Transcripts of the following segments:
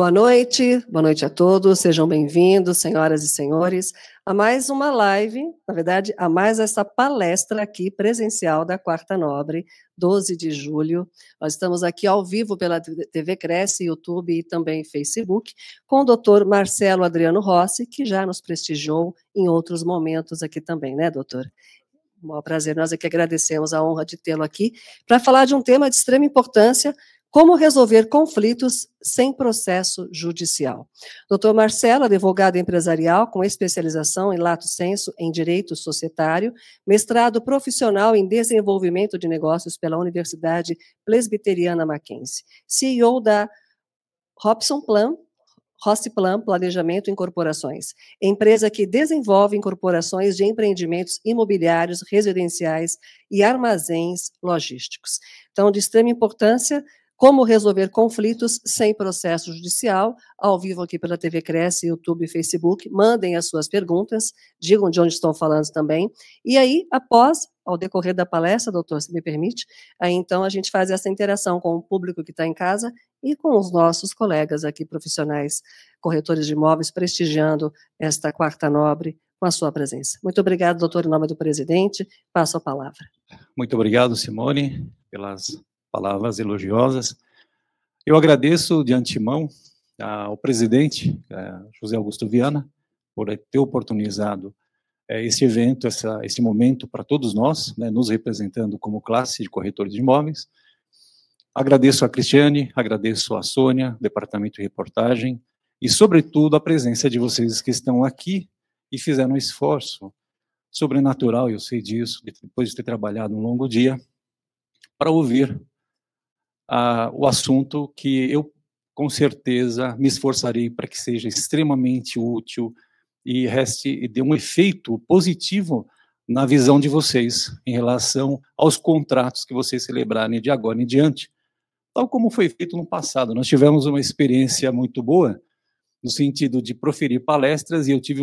Boa noite, boa noite a todos, sejam bem-vindos, senhoras e senhores, a mais uma live, na verdade, a mais essa palestra aqui presencial da Quarta Nobre, 12 de julho. Nós estamos aqui ao vivo pela TV Cresce, YouTube e também Facebook, com o doutor Marcelo Adriano Rossi, que já nos prestigiou em outros momentos aqui também, né, doutor? Um prazer, nós aqui agradecemos a honra de tê-lo aqui para falar de um tema de extrema importância, como resolver conflitos sem processo judicial? Dr. Marcelo, advogado empresarial com especialização em lato senso em direito societário, mestrado profissional em desenvolvimento de negócios pela Universidade Presbiteriana Mackenzie, CEO da Robson Plan, Rossiplan Planejamento Incorporações, empresa que desenvolve incorporações de empreendimentos imobiliários, residenciais e armazéns logísticos. Então, de extrema importância, como resolver conflitos sem processo judicial, ao vivo aqui pela TV Cresce, YouTube e Facebook. Mandem as suas perguntas, digam de onde estão falando também. E aí, após, ao decorrer da palestra, doutor, se me permite, aí então a gente faz essa interação com o público que está em casa e com os nossos colegas aqui, profissionais, corretores de imóveis, prestigiando esta quarta nobre com a sua presença. Muito obrigado, doutor, em nome do presidente. Passo a palavra. Muito obrigado, Simone, pelas palavras elogiosas. Eu agradeço de antemão ao presidente, eh, José Augusto Viana, por ter oportunizado eh, esse evento, essa, esse momento para todos nós, né, nos representando como classe de corretores de imóveis. Agradeço a Cristiane, agradeço a Sônia, Departamento de Reportagem, e, sobretudo, a presença de vocês que estão aqui e fizeram um esforço sobrenatural, eu sei disso, depois de ter trabalhado um longo dia, para ouvir o assunto que eu, com certeza, me esforçarei para que seja extremamente útil e reste e dê um efeito positivo na visão de vocês em relação aos contratos que vocês celebrarem de agora em diante, tal como foi feito no passado. Nós tivemos uma experiência muito boa no sentido de proferir palestras e eu tive,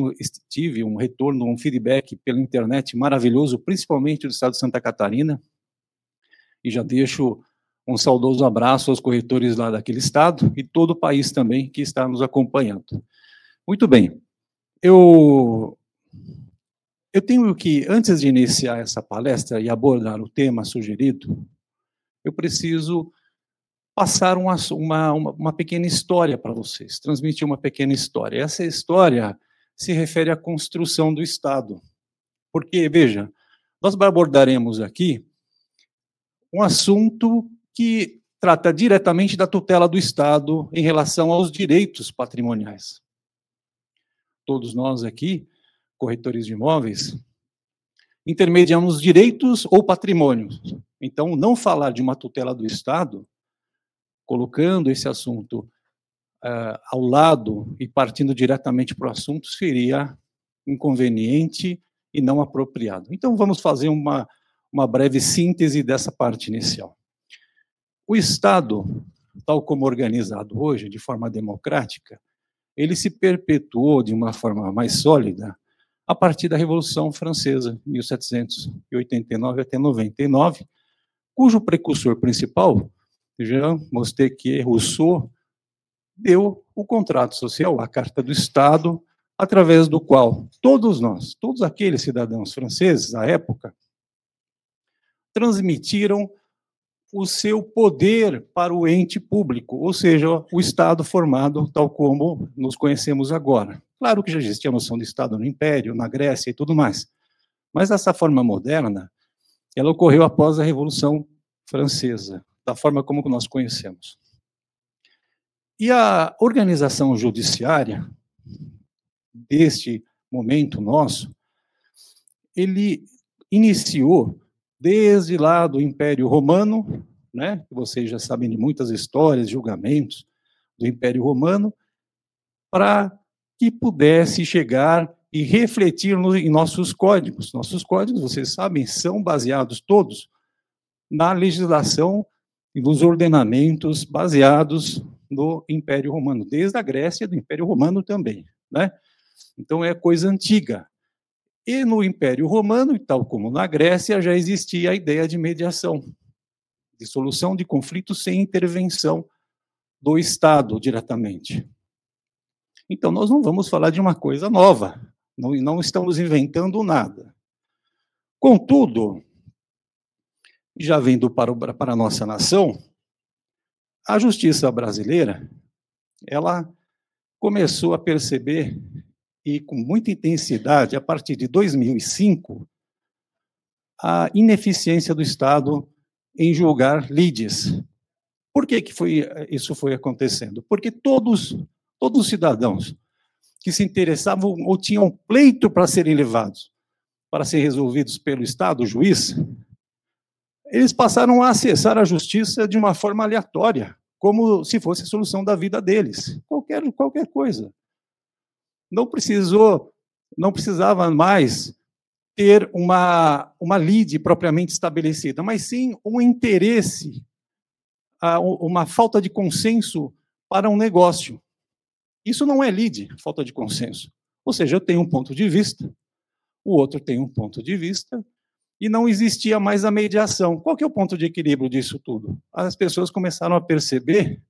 tive um retorno, um feedback pela internet maravilhoso, principalmente do estado de Santa Catarina, e já deixo um saudoso abraço aos corretores lá daquele estado e todo o país também que está nos acompanhando. Muito bem. Eu eu tenho que antes de iniciar essa palestra e abordar o tema sugerido, eu preciso passar uma, uma, uma pequena história para vocês, transmitir uma pequena história. Essa história se refere à construção do Estado. Porque, veja, nós abordaremos aqui um assunto que trata diretamente da tutela do Estado em relação aos direitos patrimoniais. Todos nós aqui, corretores de imóveis, intermediamos direitos ou patrimônios. Então, não falar de uma tutela do Estado, colocando esse assunto uh, ao lado e partindo diretamente para o assunto, seria inconveniente e não apropriado. Então, vamos fazer uma, uma breve síntese dessa parte inicial. O Estado, tal como organizado hoje, de forma democrática, ele se perpetuou de uma forma mais sólida a partir da Revolução Francesa, 1789 até 99, cujo precursor principal, Jean Montesquieu Rousseau, deu o contrato social, a Carta do Estado, através do qual todos nós, todos aqueles cidadãos franceses à época, transmitiram o seu poder para o ente público, ou seja, o Estado formado tal como nos conhecemos agora. Claro que já existia a noção de Estado no Império, na Grécia e tudo mais, mas essa forma moderna, ela ocorreu após a Revolução Francesa, da forma como nós conhecemos. E a organização judiciária deste momento nosso, ele iniciou desde lá do Império Romano, né? Vocês já sabem de muitas histórias, julgamentos do Império Romano, para que pudesse chegar e refletir no, em nossos códigos. Nossos códigos, vocês sabem, são baseados todos na legislação e nos ordenamentos baseados no Império Romano, desde a Grécia do Império Romano também, né? Então é coisa antiga. E no Império Romano, tal como na Grécia, já existia a ideia de mediação, de solução de conflitos sem intervenção do Estado diretamente. Então, nós não vamos falar de uma coisa nova, não, não estamos inventando nada. Contudo, já vindo para, o, para a nossa nação, a justiça brasileira, ela começou a perceber, e com muita intensidade, a partir de 2005, a ineficiência do Estado em julgar lides. Por que, que foi, isso foi acontecendo? Porque todos, todos os cidadãos que se interessavam ou tinham pleito para serem levados, para serem resolvidos pelo Estado, o juiz, eles passaram a acessar a justiça de uma forma aleatória, como se fosse a solução da vida deles, qualquer, qualquer coisa. Não precisou, não precisava mais ter uma, uma lide propriamente estabelecida, mas sim um interesse, uma falta de consenso para um negócio. Isso não é lide, falta de consenso. Ou seja, eu tenho um ponto de vista, o outro tem um ponto de vista, e não existia mais a mediação. Qual que é o ponto de equilíbrio disso tudo? As pessoas começaram a perceber,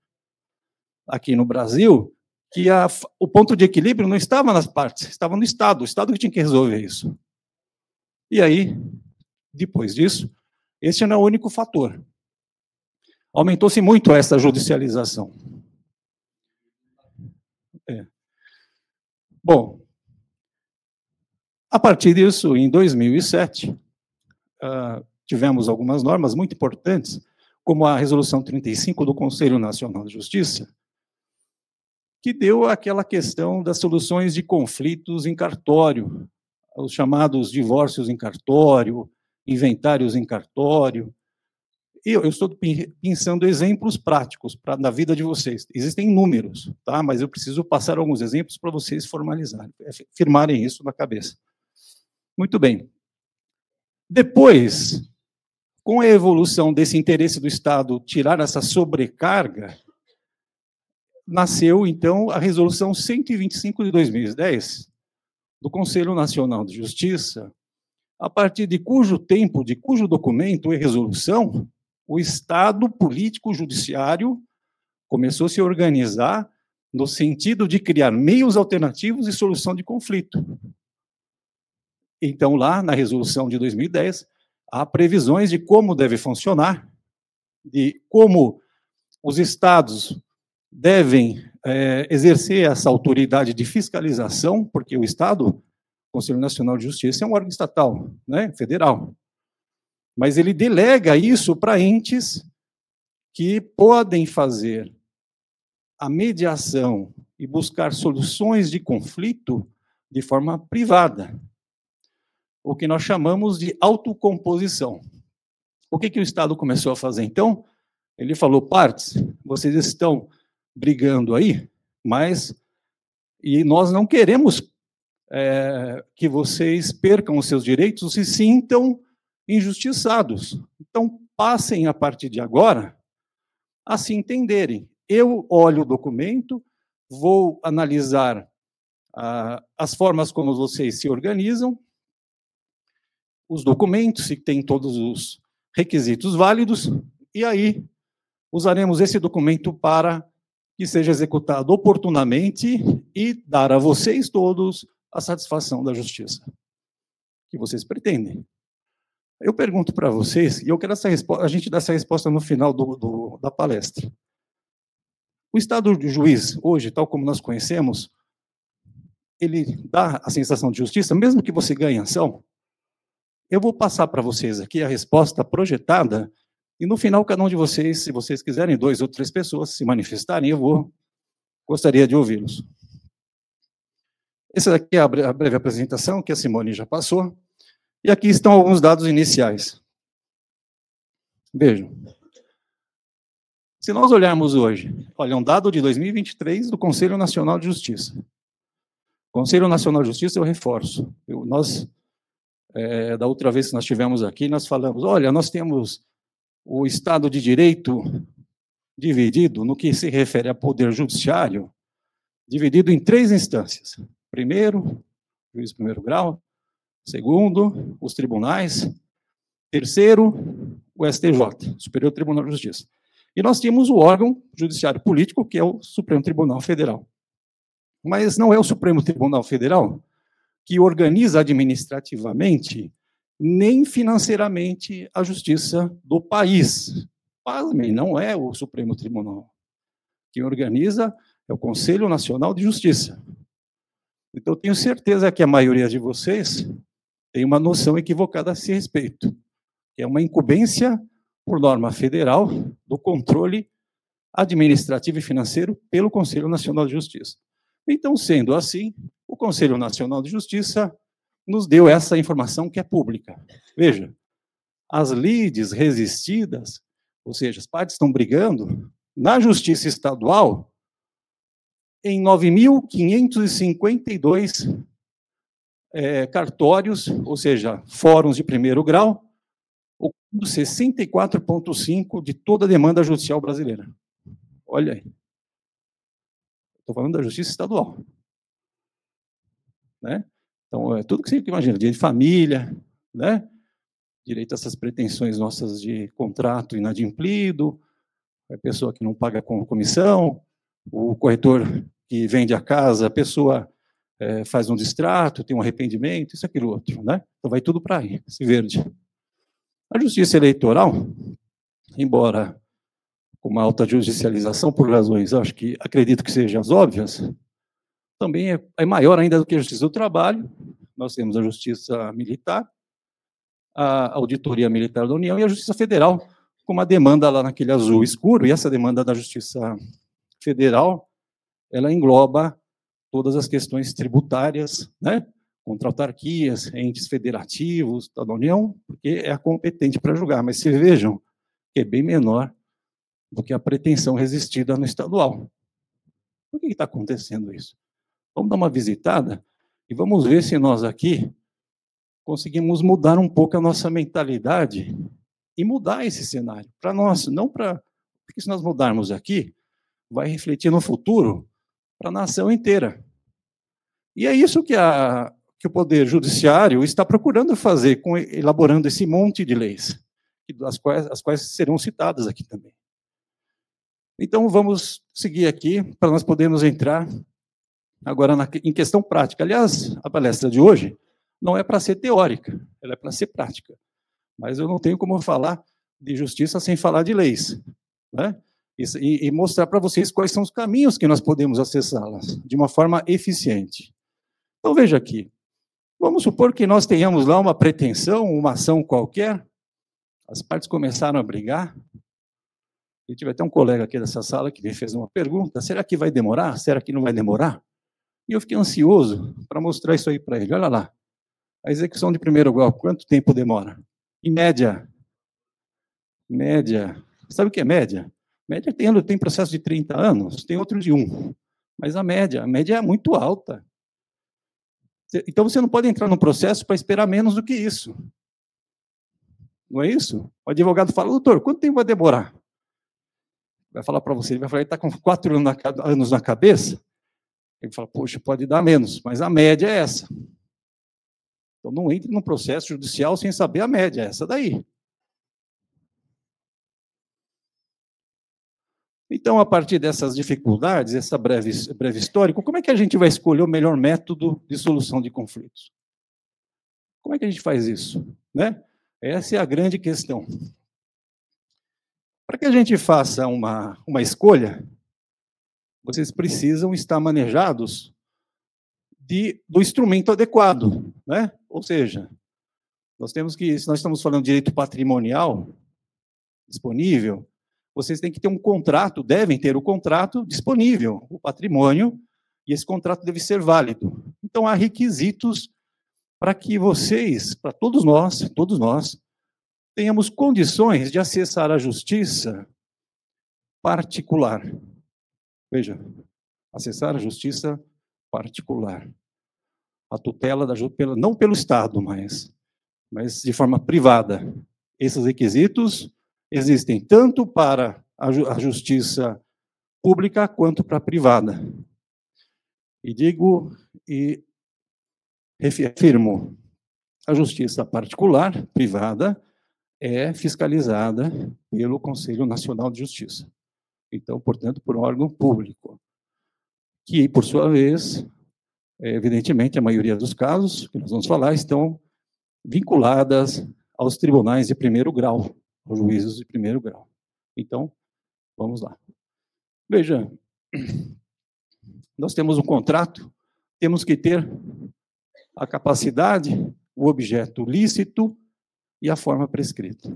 aqui no Brasil, que a, o ponto de equilíbrio não estava nas partes, estava no Estado, o Estado que tinha que resolver isso. E aí, depois disso, esse não é o único fator. Aumentou-se muito essa judicialização. É. Bom, a partir disso, em 2007, uh, tivemos algumas normas muito importantes, como a Resolução 35 do Conselho Nacional de Justiça, que deu aquela questão das soluções de conflitos em cartório, os chamados divórcios em cartório, inventários em cartório. Eu, eu estou pensando exemplos práticos para na vida de vocês. Existem números, tá? Mas eu preciso passar alguns exemplos para vocês formalizarem, firmarem isso na cabeça. Muito bem. Depois, com a evolução desse interesse do Estado tirar essa sobrecarga, nasceu, então, a Resolução 125 de 2010 do Conselho Nacional de Justiça, a partir de cujo tempo, de cujo documento e resolução, o Estado político judiciário começou a se organizar no sentido de criar meios alternativos de solução de conflito. Então, lá na resolução de 2010, há previsões de como deve funcionar, de como os estados devem é, exercer essa autoridade de fiscalização, porque o Estado, o Conselho Nacional de Justiça, é um órgão estatal, né, federal. Mas ele delega isso para entes que podem fazer a mediação e buscar soluções de conflito de forma privada o que nós chamamos de autocomposição. O que, que o Estado começou a fazer, então? Ele falou, partes, vocês estão brigando aí, mas e nós não queremos é, que vocês percam os seus direitos ou se sintam injustiçados. Então, passem a partir de agora a se entenderem. Eu olho o documento, vou analisar ah, as formas como vocês se organizam, os documentos, se tem todos os requisitos válidos, e aí usaremos esse documento para que seja executado oportunamente e dar a vocês todos a satisfação da justiça que vocês pretendem. Eu pergunto para vocês, e eu quero essa resposta, a gente dar essa resposta no final do, do, da palestra. O Estado de juiz, hoje, tal como nós conhecemos, ele dá a sensação de justiça, mesmo que você ganhe ação, eu vou passar para vocês aqui a resposta projetada, e no final, cada um de vocês, se vocês quiserem, dois ou três pessoas se manifestarem, eu vou, gostaria de ouvi-los. Essa aqui é a breve apresentação que a Simone já passou, e aqui estão alguns dados iniciais. Vejam. Se nós olharmos hoje, olha, um dado de 2023 do Conselho Nacional de Justiça. Conselho Nacional de Justiça, eu reforço. Eu, nós é, da outra vez que nós tivemos aqui, nós falamos: olha, nós temos o Estado de Direito dividido, no que se refere a poder judiciário, dividido em três instâncias. Primeiro, juiz de primeiro grau. Segundo, os tribunais. Terceiro, o STJ, Superior Tribunal de Justiça. E nós tínhamos o órgão judiciário político, que é o Supremo Tribunal Federal. Mas não é o Supremo Tribunal Federal que organiza administrativamente nem financeiramente a justiça do país. Pasmem, não é o Supremo Tribunal. Quem organiza é o Conselho Nacional de Justiça. Então, tenho certeza que a maioria de vocês tem uma noção equivocada a esse respeito. É uma incumbência, por norma federal, do controle administrativo e financeiro pelo Conselho Nacional de Justiça. Então, sendo assim, o Conselho Nacional de Justiça nos deu essa informação que é pública. Veja, as lides resistidas, ou seja, as partes estão brigando, na Justiça Estadual, em 9.552 é, cartórios, ou seja, fóruns de primeiro grau, ocupando 64,5% de toda a demanda judicial brasileira. Olha aí. Estou falando da justiça estadual. Né? Então, é tudo que você imagina, direito de família, né? direito a essas pretensões nossas de contrato inadimplido, a pessoa que não paga com comissão, o corretor que vende a casa, a pessoa é, faz um distrato, tem um arrependimento, isso, aquilo, outro. Né? Então, vai tudo para aí, esse verde. A justiça eleitoral, embora com uma alta judicialização, por razões, acho que acredito que sejam as óbvias, também é, é maior ainda do que a justiça do trabalho. Nós temos a justiça militar, a auditoria militar da União e a justiça federal, com uma demanda lá naquele azul escuro, e essa demanda da justiça federal, ela engloba todas as questões tributárias, né? contra autarquias, entes federativos da União, porque é a competente para julgar, mas se vejam que é bem menor do que a pretensão resistida no estadual. Por que está acontecendo isso? Vamos dar uma visitada e vamos ver se nós aqui conseguimos mudar um pouco a nossa mentalidade e mudar esse cenário para nós, não para porque se nós mudarmos aqui, vai refletir no futuro para a nação inteira. E é isso que, a, que o Poder Judiciário está procurando fazer, com, elaborando esse monte de leis, as quais, as quais serão citadas aqui também. Então, vamos seguir aqui para nós podermos entrar Agora, na, em questão prática, aliás, a palestra de hoje não é para ser teórica, ela é para ser prática. Mas eu não tenho como falar de justiça sem falar de leis. Né? E, e mostrar para vocês quais são os caminhos que nós podemos acessá-las de uma forma eficiente. Então, veja aqui. Vamos supor que nós tenhamos lá uma pretensão, uma ação qualquer, as partes começaram a brigar, e tive até um colega aqui dessa sala que me fez uma pergunta: será que vai demorar? Será que não vai demorar? E eu fiquei ansioso para mostrar isso aí para ele. Olha lá. A execução de primeiro grau, quanto tempo demora? Em média. Média. Sabe o que é média? Média tem, tem processo de 30 anos, tem outro de um. Mas a média, a média é muito alta. Então você não pode entrar no processo para esperar menos do que isso. Não é isso? O advogado fala, doutor, quanto tempo vai demorar? Vai falar para você, ele vai falar, ele está com quatro anos na cabeça, ele fala, poxa, pode dar menos, mas a média é essa. Então não entre num processo judicial sem saber a média, é essa daí. Então, a partir dessas dificuldades, essa breve, breve histórico, como é que a gente vai escolher o melhor método de solução de conflitos? Como é que a gente faz isso? Né? Essa é a grande questão. Para que a gente faça uma, uma escolha, vocês precisam estar manejados de, do instrumento adequado, né? Ou seja, nós temos que, se nós estamos falando de direito patrimonial disponível, vocês têm que ter um contrato, devem ter o contrato disponível, o patrimônio, e esse contrato deve ser válido. Então há requisitos para que vocês, para todos nós, todos nós, tenhamos condições de acessar a justiça particular. Veja, acessar a justiça particular. A tutela da pela, não pelo Estado, mas, mas de forma privada. Esses requisitos existem tanto para a justiça pública quanto para a privada. E digo e afirmo, a justiça particular, privada, é fiscalizada pelo Conselho Nacional de Justiça. Então, portanto, por um órgão público, que, por sua vez, é, evidentemente, a maioria dos casos que nós vamos falar estão vinculadas aos tribunais de primeiro grau, aos juízes de primeiro grau. Então, vamos lá. Veja, nós temos um contrato, temos que ter a capacidade, o objeto lícito e a forma prescrita.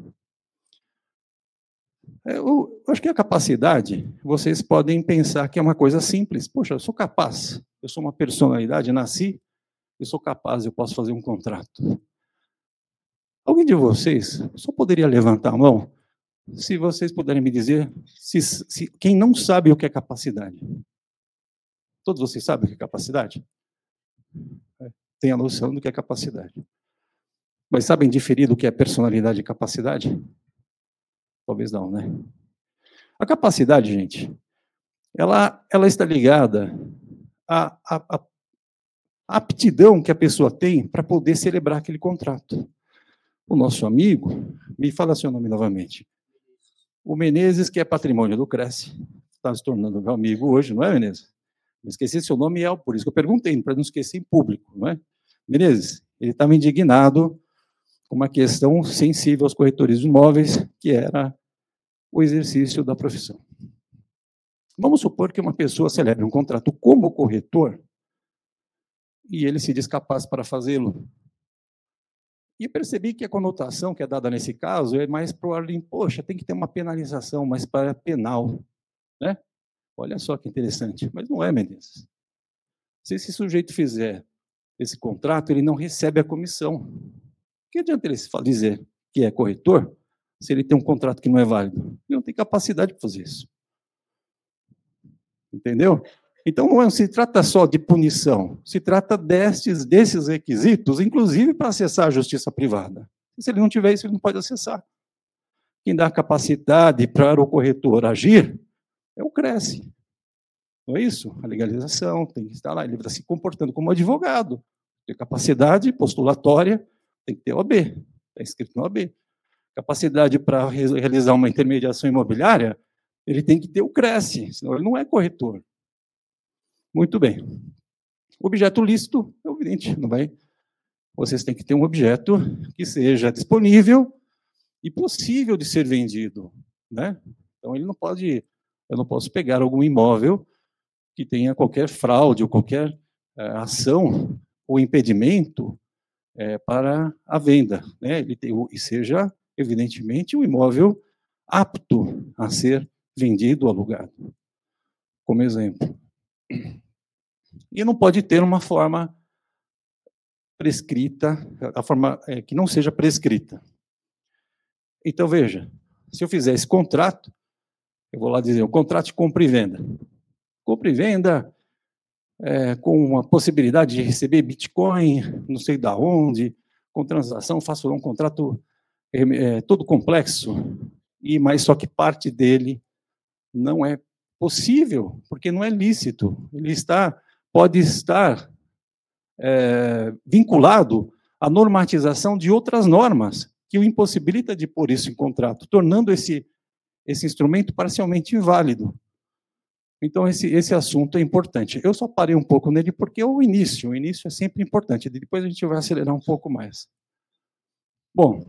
É, eu acho que a capacidade, vocês podem pensar que é uma coisa simples. Poxa, eu sou capaz, eu sou uma personalidade, nasci, eu sou capaz, eu posso fazer um contrato. Alguém de vocês só poderia levantar a mão se vocês puderem me dizer se, se, quem não sabe o que é capacidade. Todos vocês sabem o que é capacidade? É, tem a noção do que é capacidade. Mas sabem diferir do que é personalidade e capacidade? Talvez não, né? A capacidade, gente, ela, ela está ligada à, à, à aptidão que a pessoa tem para poder celebrar aquele contrato. O nosso amigo, me fala seu nome novamente. O Menezes, que é patrimônio do Cresce, está se tornando meu amigo hoje, não é, Menezes? Me esqueci seu nome, é por isso que eu perguntei, para não esquecer em público, não é? Menezes, ele estava indignado uma questão sensível aos corretores de imóveis, que era o exercício da profissão. Vamos supor que uma pessoa celebre um contrato como corretor e ele se diz capaz para fazê-lo. E percebi que a conotação que é dada nesse caso é mais para o ordem, poxa, tem que ter uma penalização, mas para penal. Né? Olha só que interessante. Mas não é, Mendes. Se esse sujeito fizer esse contrato, ele não recebe a comissão. Que adianta ele dizer que é corretor se ele tem um contrato que não é válido? Ele não tem capacidade para fazer isso. Entendeu? Então não é, se trata só de punição, se trata destes, desses requisitos, inclusive para acessar a justiça privada. Se ele não tiver isso, ele não pode acessar. Quem dá capacidade para o corretor agir é o Cresce. Não é isso? A legalização tem que estar lá. Ele está se comportando como advogado. Tem capacidade postulatória, tem que ter OAB. Está escrito no OAB. Capacidade para realizar uma intermediação imobiliária, ele tem que ter o Cresce, senão ele não é corretor. Muito bem. Objeto lícito, é evidente, não vai. Vocês têm que ter um objeto que seja disponível e possível de ser vendido, né? Então ele não pode, eu não posso pegar algum imóvel que tenha qualquer fraude ou qualquer é, ação ou impedimento é, para a venda, né? Ele tem, e seja evidentemente um imóvel apto a ser vendido ou alugado. Como exemplo, e não pode ter uma forma prescrita, a forma é, que não seja prescrita. Então, veja, se eu fizer esse contrato, eu vou lá dizer, o contrato de compra e venda. Compra e venda é, com uma possibilidade de receber Bitcoin, não sei da onde, com transação, faço um contrato é, todo complexo, e mas só que parte dele não é possível, porque não é lícito. Ele está, pode estar é, vinculado à normatização de outras normas que o impossibilita de pôr isso em contrato, tornando esse, esse instrumento parcialmente inválido. Então, esse, esse assunto é importante. Eu só parei um pouco nele porque é o início. O início é sempre importante. Depois a gente vai acelerar um pouco mais. Bom,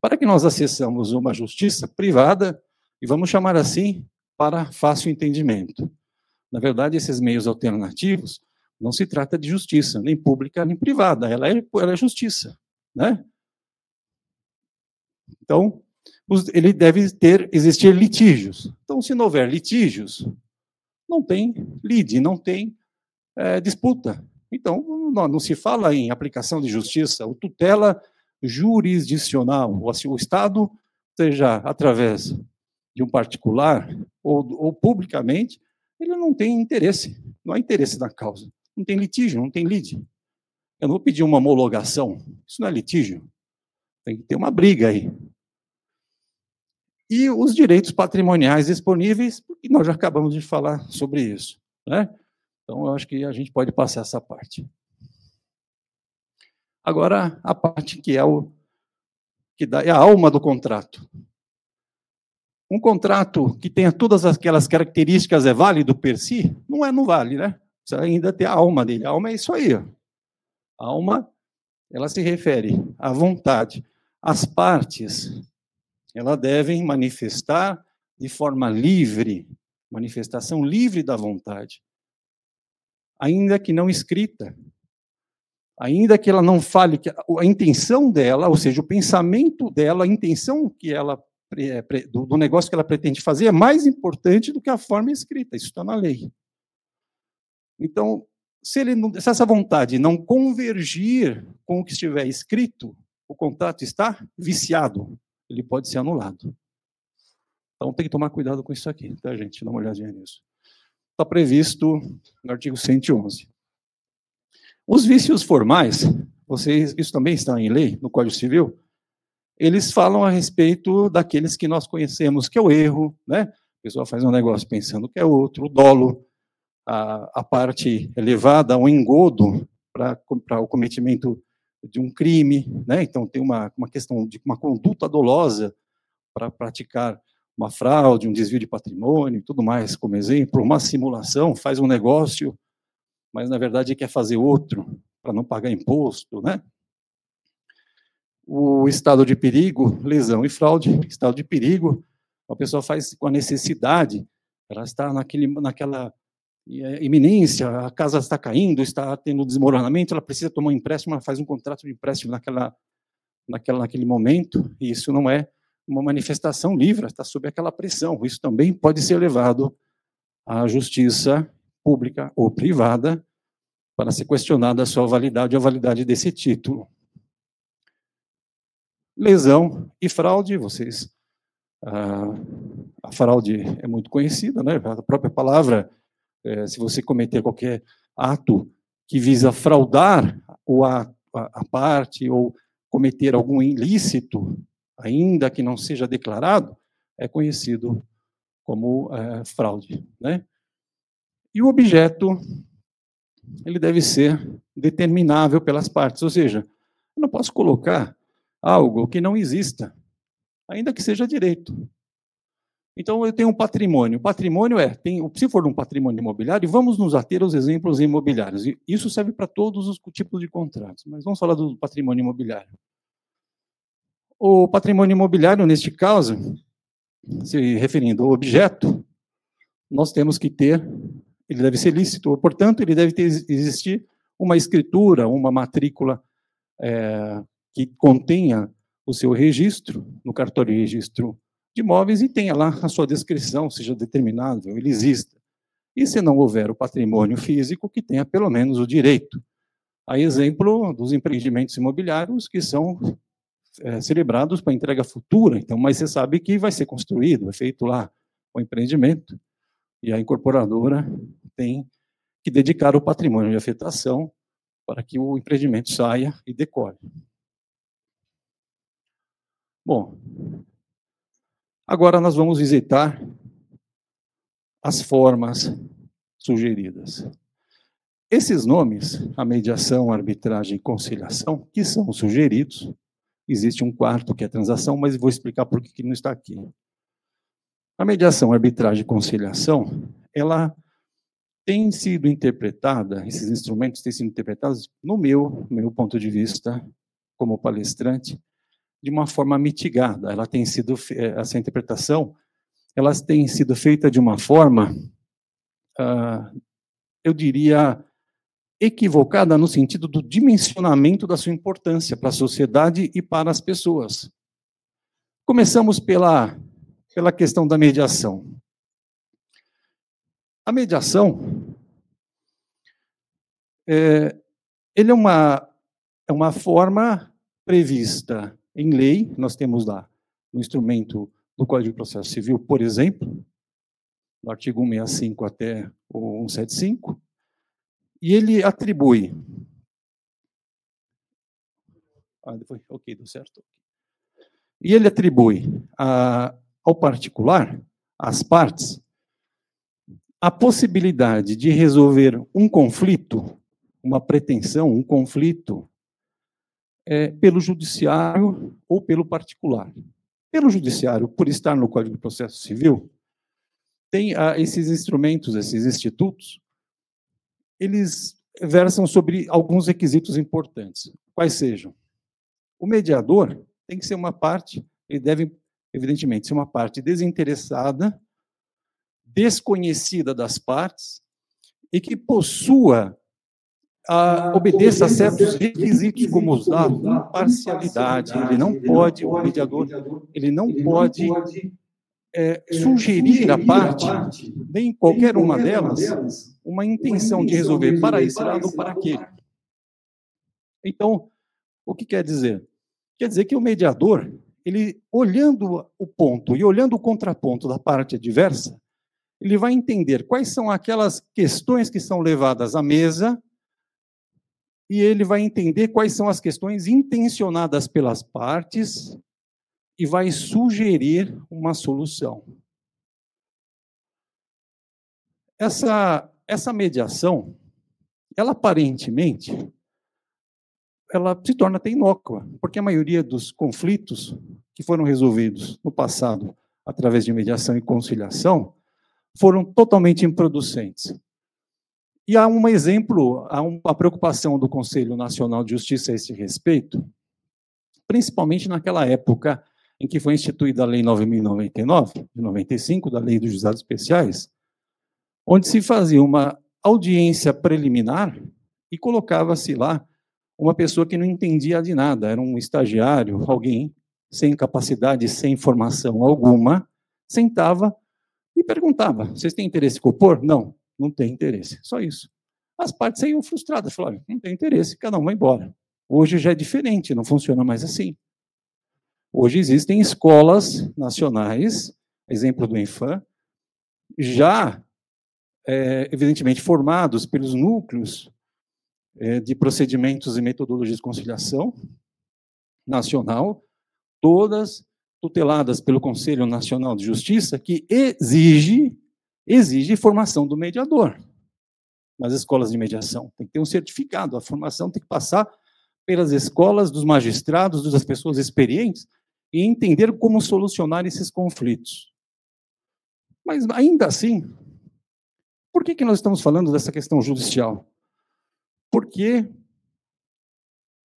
para que nós acessamos uma justiça privada, e vamos chamar assim, para fácil entendimento. Na verdade, esses meios alternativos não se trata de justiça, nem pública nem privada, ela é, ela é justiça, né? Então, ele deve ter existir litígios. Então, se não houver litígios, não tem lide, não tem é, disputa. Então, não, não, se fala em aplicação de justiça, ou tutela jurisdicional, assim, o Estado, seja através de um particular ou, ou publicamente, ele não tem interesse, não há interesse na causa. Não tem litígio, não tem lide. Eu não vou pedir uma homologação, isso não é litígio. Tem que ter uma briga aí. E os direitos patrimoniais disponíveis, porque nós já acabamos de falar sobre isso. Né? Então, eu acho que a gente pode passar essa parte. Agora, a parte que é o que dá, é a alma do contrato. Um contrato que tenha todas aquelas características é válido per si? Não é, não vale, né? Precisa ainda ter a alma dele. A alma é isso aí. A alma, ela se refere à vontade. As partes, elas devem manifestar de forma livre, manifestação livre da vontade, ainda que não escrita, ainda que ela não fale que a intenção dela, ou seja, o pensamento dela, a intenção que ela do negócio que ela pretende fazer é mais importante do que a forma escrita. Isso está na lei. Então, se, ele não, se essa vontade não convergir com o que estiver escrito, o contrato está viciado. Ele pode ser anulado. Então tem que tomar cuidado com isso aqui, tá, gente? Dá uma olhadinha nisso. Está previsto no artigo 111. Os vícios formais, vocês, isso também está em lei, no Código Civil, eles falam a respeito daqueles que nós conhecemos, que é o erro, né? A pessoa faz um negócio pensando que é outro, o dolo, a, a parte elevada, o engodo para o cometimento de um crime, né? Então tem uma, uma questão de uma conduta dolosa para praticar uma fraude, um desvio de patrimônio e tudo mais, como exemplo, uma simulação, faz um negócio, mas na verdade quer fazer outro para não pagar imposto, né? o estado de perigo, lesão e fraude, estado de perigo, a pessoa faz com a necessidade, ela está naquele, naquela é, iminência, a casa está caindo, está tendo desmoronamento, ela precisa tomar um empréstimo, ela faz um contrato de empréstimo naquela, naquela, naquele momento, e isso não é uma manifestação livre, está sob aquela pressão. Isso também pode ser levado à justiça pública ou privada para ser questionada a sua validade ou a validade desse título lesão e fraude. Vocês, a, a fraude é muito conhecida, né? A própria palavra, é, se você cometer qualquer ato que visa fraudar ou a, a, a parte ou cometer algum ilícito, ainda que não seja declarado, é conhecido como é, fraude, né? E o objeto ele deve ser determinável pelas partes, ou seja, eu não posso colocar algo que não exista, ainda que seja direito. Então, eu tenho um patrimônio. O patrimônio é, tem, se for um patrimônio imobiliário, vamos nos ater aos exemplos imobiliários. Isso serve para todos os tipos de contratos, mas vamos falar do patrimônio imobiliário. O patrimônio imobiliário, neste caso, se referindo ao objeto, nós temos que ter, ele deve ser lícito, portanto, ele deve ter, existir uma escritura, uma matrícula é, que contenha o seu registro no cartório de registro de imóveis e tenha lá a sua descrição, seja determinável, ele exista. E se não houver o patrimônio físico, que tenha pelo menos o direito. A exemplo dos empreendimentos imobiliários que são é, celebrados para entrega futura, então, mas você sabe que vai ser construído, é feito lá o empreendimento, e a incorporadora tem que dedicar o patrimônio de afetação para que o empreendimento saia e decore. Bom, agora nós vamos visitar as formas sugeridas. Esses nomes, a mediação, a arbitragem e conciliação, que são sugeridos, existe um quarto que é transação, mas vou explicar por que não está aqui. A mediação, arbitragem e conciliação, ela tem sido interpretada, esses instrumentos têm sido interpretados, no meu, no meu ponto de vista, como palestrante, de uma forma mitigada. Ela tem sido eh, essa interpretação, ela tem sido feita de uma forma, uh, eu diria, equivocada no sentido do dimensionamento da sua importância para a sociedade e para as pessoas. Começamos pela pela questão da mediação. A mediação é, ele é uma é uma forma prevista em lei, nós temos lá no instrumento do Código de Processo Civil, por exemplo, no artigo 165 até o 175, e ele atribui. Ah, depois, ok, deu certo. E ele atribui a, ao particular, às partes, a possibilidade de resolver um conflito, uma pretensão, um conflito é, pelo judiciário ou pelo particular. Pelo judiciário, por estar no Código de Processo Civil, tem ah, esses instrumentos, esses institutos, eles versam sobre alguns requisitos importantes. Quais sejam? O mediador tem que ser uma parte, ele deve, evidentemente, ser uma parte desinteressada, desconhecida das partes e que possua a, obedeça a certos requisitos como os da imparcialidade. Ele não pode, o mediador, ele não pode é, sugerir à parte, nem qualquer uma delas, uma intenção de resolver para esse lado ou para aquele. Então, o que quer dizer? Quer dizer que o mediador, ele olhando o ponto e olhando o contraponto da parte adversa, ele vai entender quais são aquelas questões que são levadas à mesa e ele vai entender quais são as questões intencionadas pelas partes e vai sugerir uma solução. Essa, essa mediação, ela aparentemente, ela se torna até inócua, porque a maioria dos conflitos que foram resolvidos no passado através de mediação e conciliação foram totalmente improducentes. E há um exemplo, há uma preocupação do Conselho Nacional de Justiça a esse respeito, principalmente naquela época em que foi instituída a Lei 9.099, de 95, da Lei dos Juizados Especiais, onde se fazia uma audiência preliminar e colocava-se lá uma pessoa que não entendia de nada, era um estagiário, alguém sem capacidade, sem formação alguma, sentava e perguntava: vocês têm interesse em compor? Não, não tem interesse. Só isso. As partes saíam frustradas, falaram: não tem interesse, cada um vai embora. Hoje já é diferente, não funciona mais assim. Hoje existem escolas nacionais, exemplo do Infam, já, é, evidentemente, formados pelos núcleos é, de procedimentos e metodologias de conciliação nacional, todas tuteladas pelo Conselho Nacional de Justiça, que exige, exige formação do mediador nas escolas de mediação. Tem que ter um certificado, a formação tem que passar pelas escolas dos magistrados, das pessoas experientes, e entender como solucionar esses conflitos. Mas ainda assim, por que, que nós estamos falando dessa questão judicial? Porque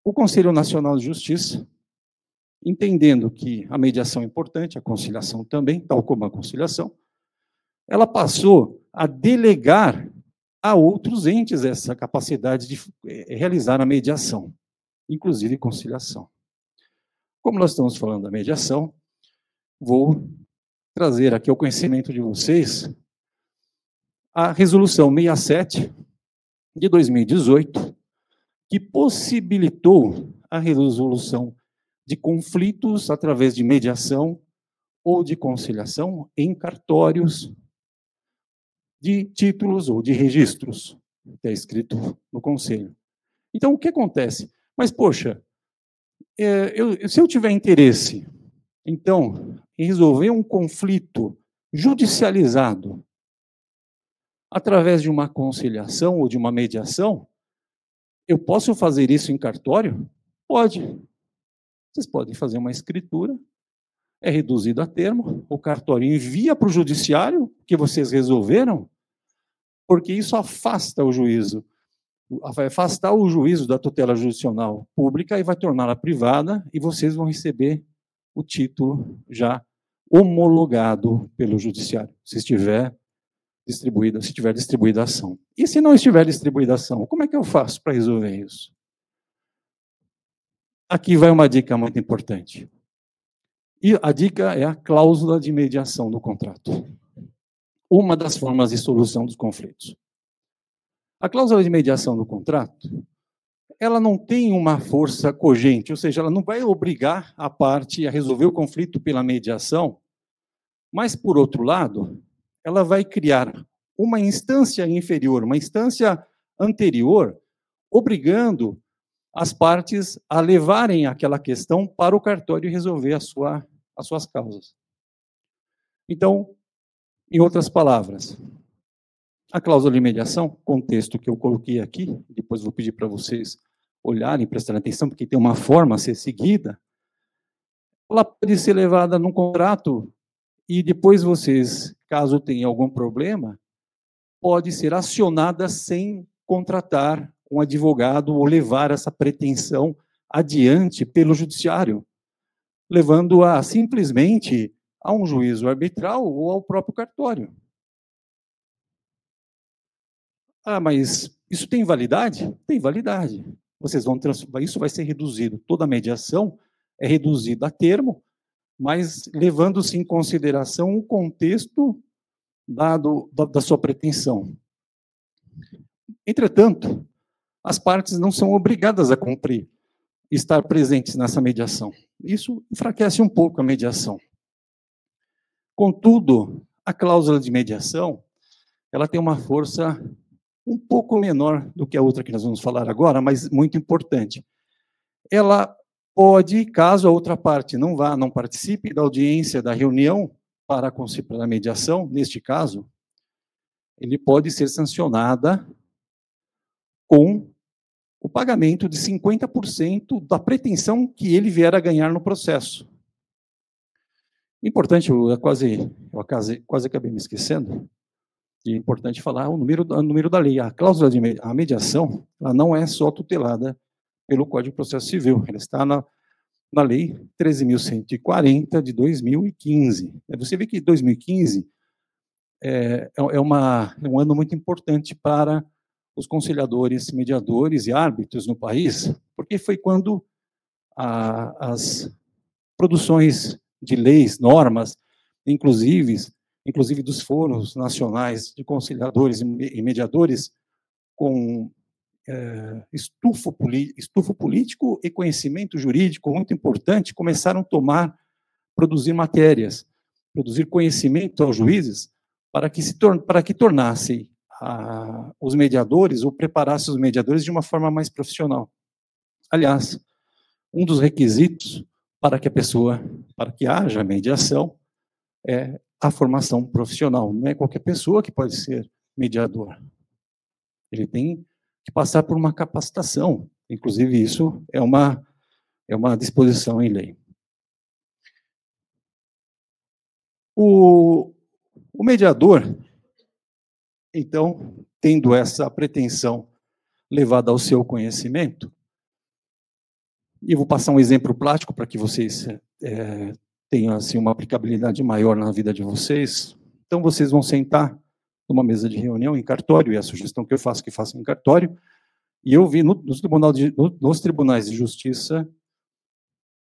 o Conselho Nacional de Justiça, entendendo que a mediação é importante, a conciliação também, tal como a conciliação, ela passou a delegar a outros entes essa capacidade de eh, realizar a mediação, inclusive conciliação. Como nós estamos falando da mediação, vou trazer aqui ao conhecimento de vocês a resolução 67 de 2018, que possibilitou a resolução de conflitos através de mediação ou de conciliação em cartórios de títulos ou de registros, que é escrito no conselho. Então, o que acontece? Mas, poxa, é, eu, se eu tiver interesse, então, em resolver um conflito judicializado através de uma conciliação ou de uma mediação, eu posso fazer isso em cartório? Pode. Vocês podem fazer uma escritura, é reduzido a termo, o cartório envia para o judiciário que vocês resolveram, porque isso afasta o juízo vai afastar o juízo da tutela judicial pública e vai torná-la privada, e vocês vão receber o título já homologado pelo judiciário, se estiver distribuída, se tiver distribuída a ação. E se não estiver distribuída a ação, como é que eu faço para resolver isso? Aqui vai uma dica muito importante. E a dica é a cláusula de mediação do contrato. Uma das formas de solução dos conflitos. A cláusula de mediação do contrato, ela não tem uma força cogente, ou seja, ela não vai obrigar a parte a resolver o conflito pela mediação, mas, por outro lado, ela vai criar uma instância inferior, uma instância anterior, obrigando as partes a levarem aquela questão para o cartório e resolver sua, as suas causas. Então, em outras palavras, a cláusula de mediação, contexto que eu coloquei aqui, depois vou pedir para vocês olharem, prestarem atenção, porque tem uma forma a ser seguida, ela pode ser levada num contrato e depois vocês, caso tenham algum problema, pode ser acionada sem contratar um advogado ou levar essa pretensão adiante pelo judiciário, levando a simplesmente a um juízo arbitral ou ao próprio cartório. Ah, mas isso tem validade? Tem validade. Vocês vão isso vai ser reduzido. Toda mediação é reduzida a termo, mas levando-se em consideração o contexto dado da, da sua pretensão. Entretanto, as partes não são obrigadas a cumprir, estar presentes nessa mediação. Isso enfraquece um pouco a mediação. Contudo, a cláusula de mediação, ela tem uma força um pouco menor do que a outra que nós vamos falar agora, mas muito importante. Ela pode, caso a outra parte não vá, não participe da audiência da reunião para a mediação, neste caso, ele pode ser sancionada com o pagamento de 50% da pretensão que ele vier a ganhar no processo. Importante, eu quase, eu quase, quase acabei me esquecendo, e é importante falar o número, o número da lei. A cláusula de a mediação ela não é só tutelada pelo Código de Processo Civil, ela está na, na Lei 13.140 de 2015. Você vê que 2015 é, é, é, uma, é um ano muito importante para os conciliadores, mediadores e árbitros no país, porque foi quando a, as produções de leis, normas, inclusive inclusive dos foros nacionais de conciliadores e mediadores, com é, estufo, estufo político e conhecimento jurídico muito importante, começaram a tomar, produzir matérias, produzir conhecimento aos juízes, para que, se para que tornasse a, os mediadores, ou preparasse os mediadores de uma forma mais profissional. Aliás, um dos requisitos para que a pessoa, para que haja mediação, é a formação profissional. Não é qualquer pessoa que pode ser mediador. Ele tem que passar por uma capacitação. Inclusive, isso é uma, é uma disposição em lei. O, o mediador, então, tendo essa pretensão levada ao seu conhecimento, eu vou passar um exemplo prático para que vocês é, tenha assim, uma aplicabilidade maior na vida de vocês. Então, vocês vão sentar numa mesa de reunião em cartório, e a sugestão que eu faço que façam em cartório, e eu vi no, nos, tribunal de, no, nos tribunais de justiça,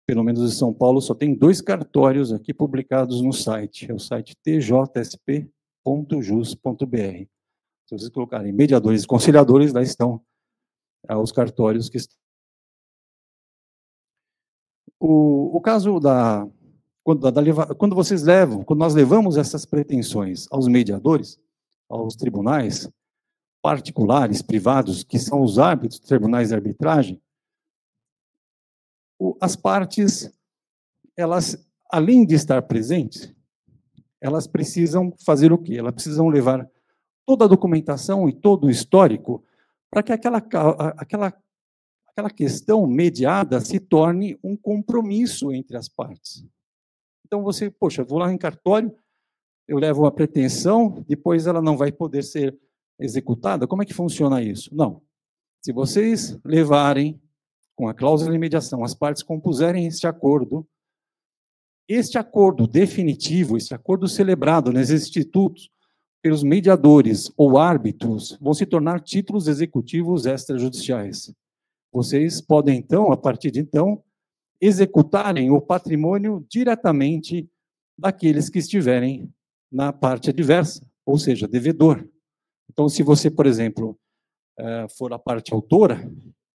pelo menos em São Paulo, só tem dois cartórios aqui publicados no site, é o site tjsp.jus.br. Se vocês colocarem mediadores e conciliadores, lá estão ah, os cartórios que estão. O, o caso da, quando, quando vocês levam, quando nós levamos essas pretensões aos mediadores, aos tribunais particulares, privados, que são os árbitros, tribunais de arbitragem, as partes, elas, além de estar presentes, elas precisam fazer o quê? Elas precisam levar toda a documentação e todo o histórico para que aquela, aquela, aquela questão mediada se torne um compromisso entre as partes. Então você, poxa, vou lá em cartório, eu levo uma pretensão, depois ela não vai poder ser executada. Como é que funciona isso? Não. Se vocês levarem com a cláusula de mediação, as partes compuserem este acordo, este acordo definitivo, este acordo celebrado nesses institutos pelos mediadores ou árbitros, vão se tornar títulos executivos extrajudiciais. Vocês podem, então, a partir de então, executarem o patrimônio diretamente daqueles que estiverem na parte adversa, ou seja, devedor. Então, se você, por exemplo, eh, for a parte autora,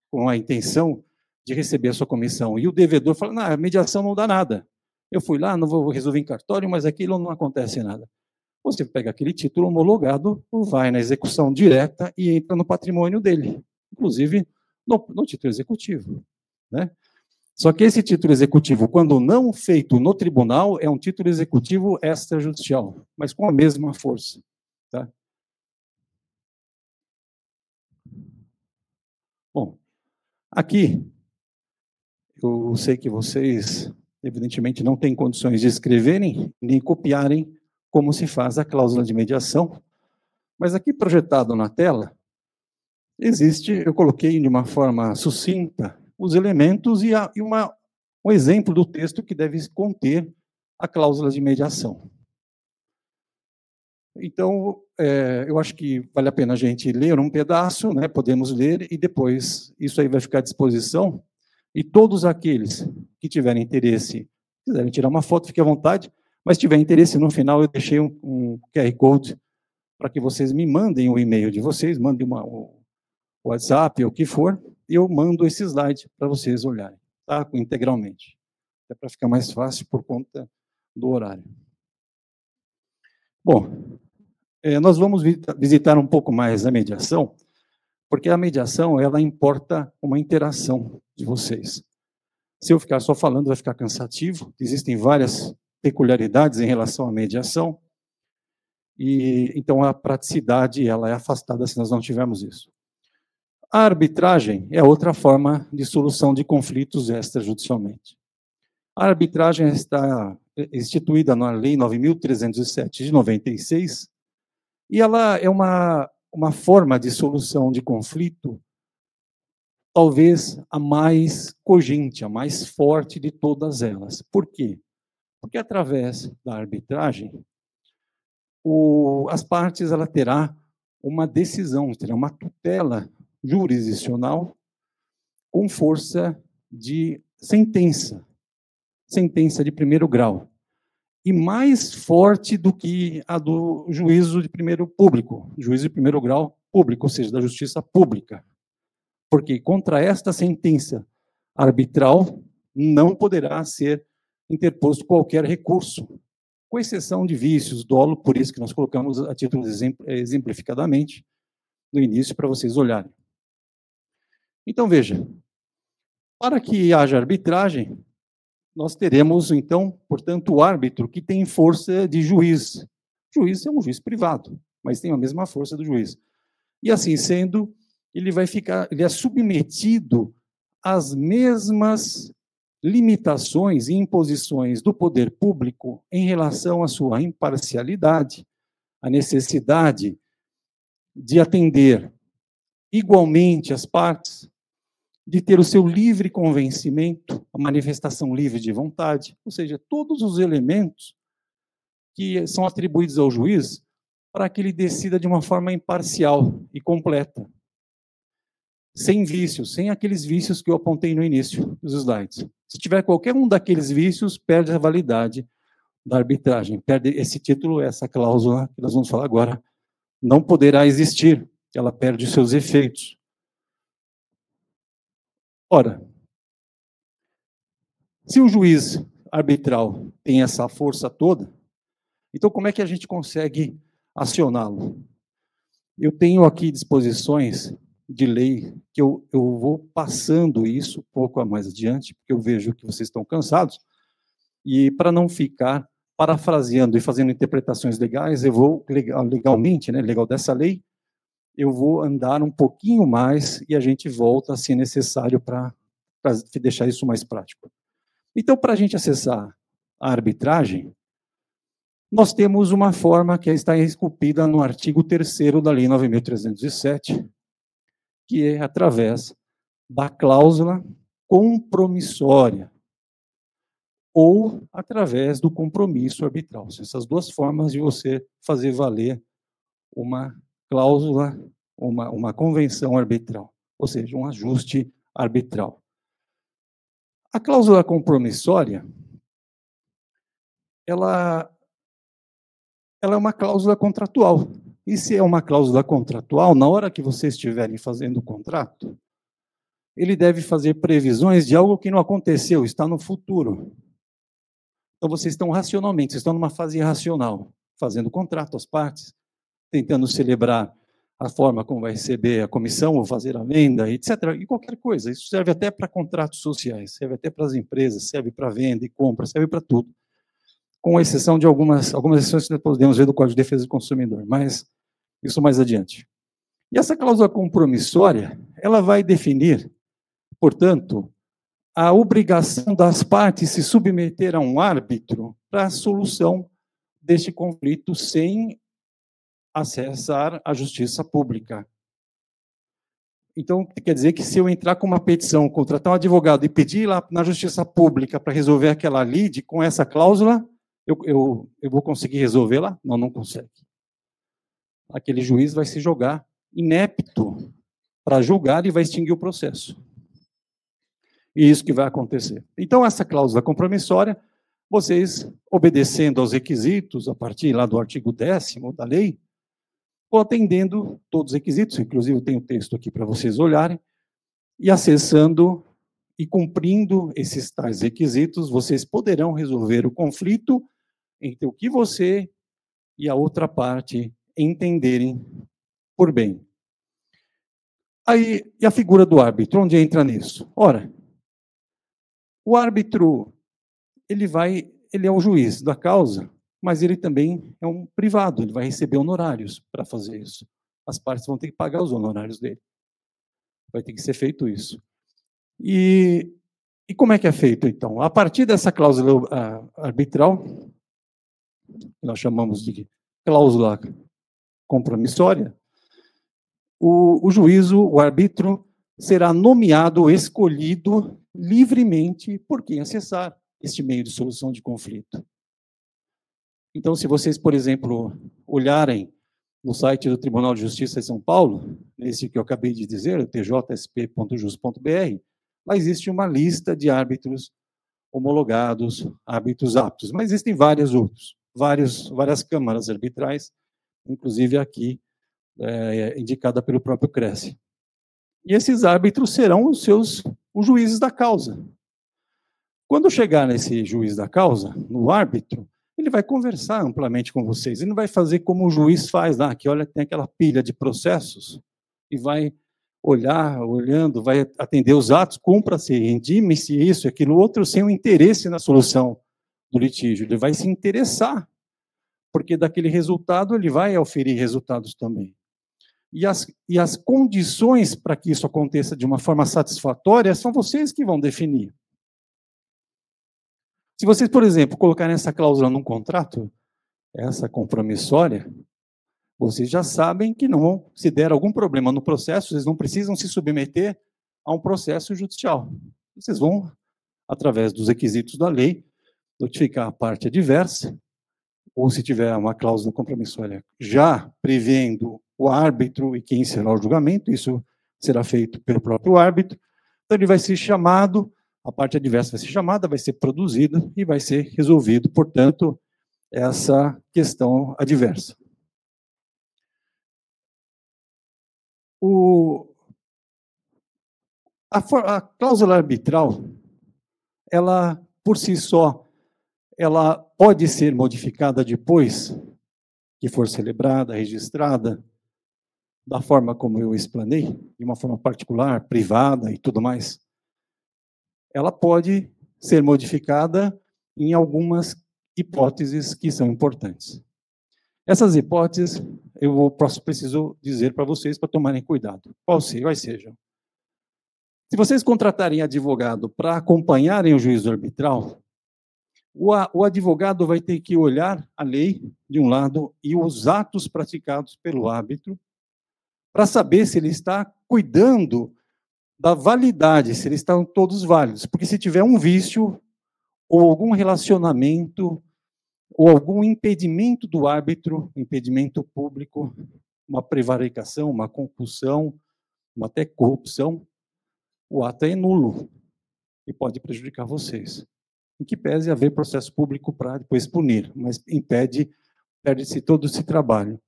com a intenção de receber a sua comissão, e o devedor fala, não, a mediação não dá nada. Eu fui lá, não vou resolver em cartório, mas aquilo não acontece nada. Você pega aquele título homologado, vai na execução direta e entra no patrimônio dele, inclusive no, no título executivo. Né? Só que esse título executivo, quando não feito no tribunal, é um título executivo extrajudicial, mas com a mesma força. Tá? Bom, Aqui, eu sei que vocês, evidentemente, não têm condições de escreverem nem copiarem como se faz a cláusula de mediação, mas aqui projetado na tela, existe, eu coloquei de uma forma sucinta os elementos e, a, e uma, um exemplo do texto que deve conter a cláusula de mediação. Então, é, eu acho que vale a pena a gente ler um pedaço, né, podemos ler, e depois isso aí vai ficar à disposição. E todos aqueles que tiverem interesse, quiserem tirar uma foto, fique à vontade, mas tiver interesse, no final eu deixei um, um QR Code para que vocês me mandem o e-mail de vocês, mandem uma, WhatsApp, o que for, eu mando esse slide para vocês olharem, tá? integralmente. É para ficar mais fácil por conta do horário. Bom, é, nós vamos visitar um pouco mais a mediação, porque a mediação, ela importa uma interação de vocês. Se eu ficar só falando, vai ficar cansativo. Existem várias peculiaridades em relação à mediação. E então a praticidade ela é afastada se nós não tivermos isso. A arbitragem é outra forma de solução de conflitos extrajudicialmente. A arbitragem está instituída na Lei 9.307 de 96 e ela é uma, uma forma de solução de conflito, talvez a mais cogente, a mais forte de todas elas. Por quê? Porque através da arbitragem, o, as partes ela terá uma decisão, terá uma tutela jurisdicional com força de sentença, sentença de primeiro grau e mais forte do que a do juízo de primeiro público, juízo de primeiro grau público, ou seja, da justiça pública. Porque contra esta sentença arbitral não poderá ser interposto qualquer recurso, com exceção de vícios, dolo, por isso que nós colocamos a título exemplificadamente no início para vocês olharem. Então veja, para que haja arbitragem, nós teremos, então, portanto, o árbitro que tem força de juiz. O juiz é um juiz privado, mas tem a mesma força do juiz. E assim sendo, ele vai ficar, ele é submetido às mesmas limitações e imposições do poder público em relação à sua imparcialidade, a necessidade de atender igualmente as partes, de ter o seu livre convencimento, a manifestação livre de vontade, ou seja, todos os elementos que são atribuídos ao juiz para que ele decida de uma forma imparcial e completa, sem vícios, sem aqueles vícios que eu apontei no início dos slides. Se tiver qualquer um daqueles vícios, perde a validade da arbitragem, perde esse título, essa cláusula que nós vamos falar agora, não poderá existir, ela perde os seus efeitos. Ora, se o juiz arbitral tem essa força toda, então como é que a gente consegue acioná-lo? Eu tenho aqui disposições de lei que eu, eu vou passando isso um pouco mais adiante, porque eu vejo que vocês estão cansados, e para não ficar parafraseando e fazendo interpretações legais, eu vou legalmente, né, legal dessa lei, eu vou andar um pouquinho mais e a gente volta, se necessário, para deixar isso mais prático. Então, para a gente acessar a arbitragem, nós temos uma forma que está esculpida no artigo 3 da Lei 9.307, que é através da cláusula compromissória ou através do compromisso arbitral. Essas duas formas de você fazer valer uma cláusula, uma, uma convenção arbitral, ou seja, um ajuste arbitral. A cláusula compromissória, ela, ela é uma cláusula contratual. E se é uma cláusula contratual, na hora que vocês estiverem fazendo o contrato, ele deve fazer previsões de algo que não aconteceu, está no futuro. Então vocês estão racionalmente, vocês estão numa fase racional, fazendo contrato às partes, tentando celebrar a forma como vai receber a comissão ou fazer a venda, etc. E qualquer coisa. Isso serve até para contratos sociais, serve até para as empresas, serve para venda e compra, serve para tudo. Com exceção de algumas, algumas exceções que nós podemos ver do Código de Defesa do Consumidor, mas isso mais adiante. E essa cláusula compromissória, ela vai definir portanto, a obrigação das partes se submeter a um árbitro para a solução deste conflito sem acessar a justiça pública. Então, quer dizer que se eu entrar com uma petição, contratar um advogado e pedir lá na justiça pública para resolver aquela lide com essa cláusula, eu, eu, eu vou conseguir resolver lá? Não, não consegue. Aquele juiz vai se jogar inepto para julgar e vai extinguir o processo. E isso que vai acontecer. Então, essa cláusula compromissória, vocês, obedecendo aos requisitos, a partir lá do artigo 10 da lei, ou atendendo todos os requisitos, inclusive tem o um texto aqui para vocês olharem, e acessando e cumprindo esses tais requisitos, vocês poderão resolver o conflito entre o que você e a outra parte entenderem por bem. Aí, e a figura do árbitro, onde entra nisso? Ora, o árbitro, ele vai, ele é o juiz da causa, mas ele também é um privado, ele vai receber honorários para fazer isso. As partes vão ter que pagar os honorários dele. Vai ter que ser feito isso. E, e como é que é feito, então? A partir dessa cláusula uh, arbitral, nós chamamos de cláusula compromissória, o, o juízo, o árbitro, será nomeado, escolhido livremente por quem acessar este meio de solução de conflito. Então, se vocês, por exemplo, olharem no site do Tribunal de Justiça de São Paulo, nesse que eu acabei de dizer, tjsp.jus.br, lá existe uma lista de árbitros homologados, árbitros aptos, mas existem vários outros, vários, várias câmaras arbitrais, inclusive aqui, é, indicada pelo próprio Cresce. E esses árbitros serão os seus os juízes da causa. Quando chegar nesse juiz da causa, no árbitro, ele vai conversar amplamente com vocês. Ele não vai fazer como o juiz faz lá, que olha, tem aquela pilha de processos e vai olhar, olhando, vai atender os atos, cumpra-se, rendime-se isso, aquilo outro, sem o interesse na solução do litígio. Ele vai se interessar, porque daquele resultado ele vai oferir resultados também. E as, e as condições para que isso aconteça de uma forma satisfatória são vocês que vão definir. Se vocês, por exemplo, colocarem essa cláusula num contrato, essa compromissória, vocês já sabem que não, se der algum problema no processo, vocês não precisam se submeter a um processo judicial. Vocês vão, através dos requisitos da lei, notificar a parte adversa, ou se tiver uma cláusula compromissória já prevendo o árbitro e quem será o julgamento, isso será feito pelo próprio árbitro. Então, ele vai ser chamado a parte adversa vai ser chamada, vai ser produzida e vai ser resolvido, portanto, essa questão adversa. O, a, a cláusula arbitral, ela, por si só, ela pode ser modificada depois que for celebrada, registrada, da forma como eu explanei, de uma forma particular, privada e tudo mais ela pode ser modificada em algumas hipóteses que são importantes. Essas hipóteses eu preciso dizer para vocês para tomarem cuidado. Quais sejam? Se vocês contratarem advogado para acompanharem o juízo arbitral, o advogado vai ter que olhar a lei, de um lado, e os atos praticados pelo árbitro, para saber se ele está cuidando da validade, se eles estão todos válidos. Porque se tiver um vício, ou algum relacionamento, ou algum impedimento do árbitro, impedimento público, uma prevaricação, uma concussão, uma até corrupção, o ato é nulo e pode prejudicar vocês. Em que pese haver processo público para depois punir, mas impede, perde-se todo esse trabalho.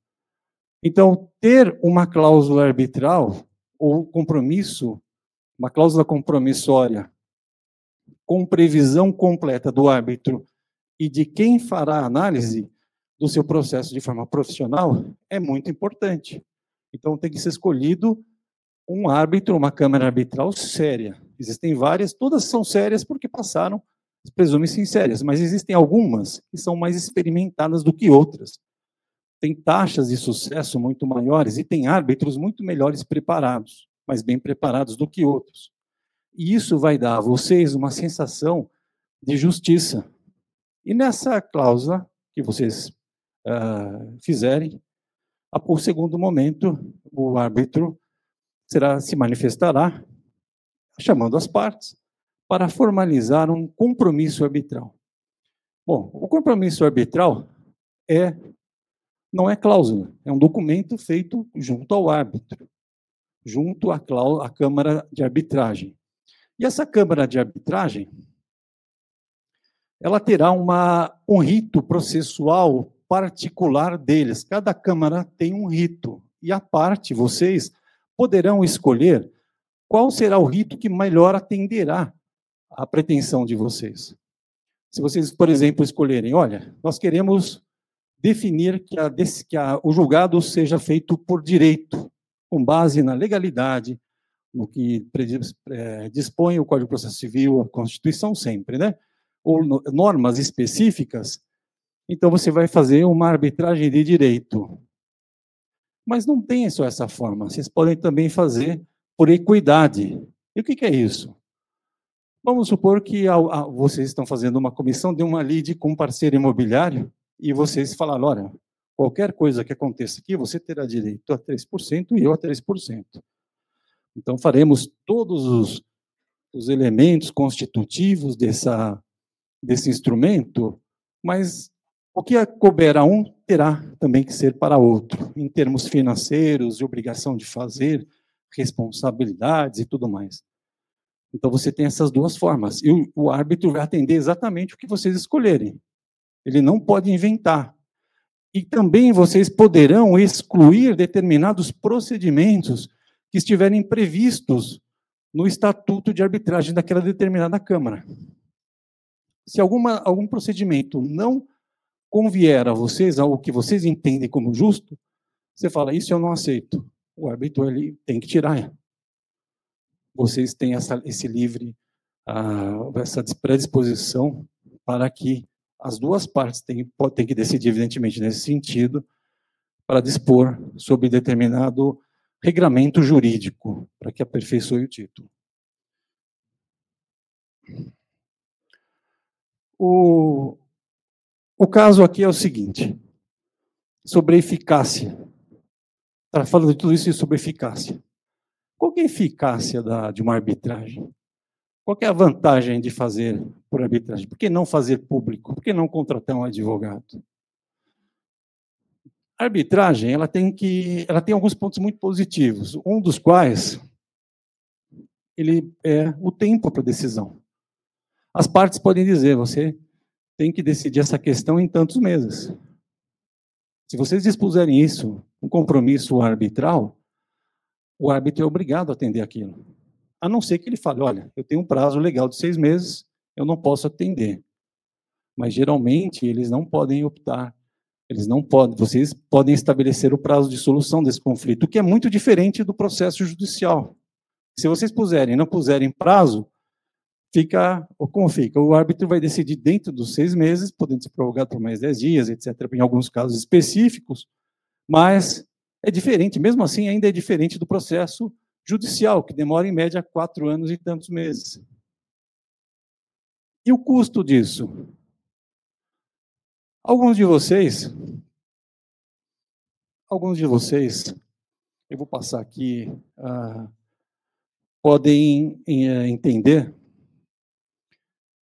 Então, ter uma cláusula arbitral ou compromisso uma cláusula compromissória com previsão completa do árbitro e de quem fará a análise do seu processo de forma profissional é muito importante. Então tem que ser escolhido um árbitro, uma câmara arbitral séria. Existem várias, todas são sérias porque passaram, presume-se sérias, mas existem algumas que são mais experimentadas do que outras. Tem taxas de sucesso muito maiores e tem árbitros muito melhores preparados mais bem preparados do que outros. E isso vai dar a vocês uma sensação de justiça. E nessa cláusula que vocês uh, fizerem, o segundo momento, o árbitro será se manifestará chamando as partes para formalizar um compromisso arbitral. Bom, o compromisso arbitral é não é cláusula, é um documento feito junto ao árbitro, junto à, à Câmara de Arbitragem. E essa Câmara de Arbitragem, ela terá uma, um rito processual particular deles. Cada Câmara tem um rito. E a parte, vocês poderão escolher qual será o rito que melhor atenderá à pretensão de vocês. Se vocês, por exemplo, escolherem, olha, nós queremos definir que, a, que a, o julgado seja feito por direito, com base na legalidade, no que é, dispõe o Código de Processo Civil, a Constituição sempre, né? Ou no, normas específicas, então você vai fazer uma arbitragem de direito. Mas não tem só essa forma, vocês podem também fazer por equidade. E o que, é isso? Vamos supor que vocês estão fazendo uma comissão de uma lide com um parceiro imobiliário e vocês falaram, olha, qualquer coisa que aconteça aqui, você terá direito a 3% e eu a 3%. Então, faremos todos os, os elementos constitutivos dessa, desse instrumento, mas o que couber a um terá também que ser para outro, em termos financeiros, de obrigação de fazer, responsabilidades e tudo mais. Então você tem essas duas formas. E o, o árbitro vai atender exatamente o que vocês escolherem. Ele não pode inventar. E também vocês poderão excluir determinados procedimentos que estiverem previstos no estatuto de arbitragem daquela determinada Câmara. Se alguma, algum procedimento não convier a vocês, ao que vocês entendem como justo, você fala, isso eu não aceito. O árbitro ele tem que tirar vocês têm essa, esse livre, uh, essa predisposição para que as duas partes têm, têm que decidir, evidentemente, nesse sentido, para dispor sobre determinado regramento jurídico, para que aperfeiçoe o título. O, o caso aqui é o seguinte, sobre eficácia. Está falando de tudo isso sobre eficácia. Qual é a eficácia da, de uma arbitragem? Qual é a vantagem de fazer por arbitragem? Por que não fazer público? Por que não contratar um advogado? A arbitragem ela tem que, ela tem alguns pontos muito positivos. Um dos quais ele é o tempo para decisão. As partes podem dizer, você tem que decidir essa questão em tantos meses. Se vocês dispuserem isso, um compromisso arbitral, o árbitro é obrigado a atender aquilo. A não ser que ele fale, olha, eu tenho um prazo legal de seis meses, eu não posso atender. Mas geralmente eles não podem optar, eles não podem, vocês podem estabelecer o prazo de solução desse conflito, o que é muito diferente do processo judicial. Se vocês puserem, não puserem prazo, fica, como fica? O árbitro vai decidir dentro dos seis meses, podendo ser prorrogado por mais dez dias, etc., em alguns casos específicos, mas é diferente, mesmo assim, ainda é diferente do processo judicial, que demora em média quatro anos e tantos meses. E o custo disso? Alguns de vocês, alguns de vocês, eu vou passar aqui, uh, podem uh, entender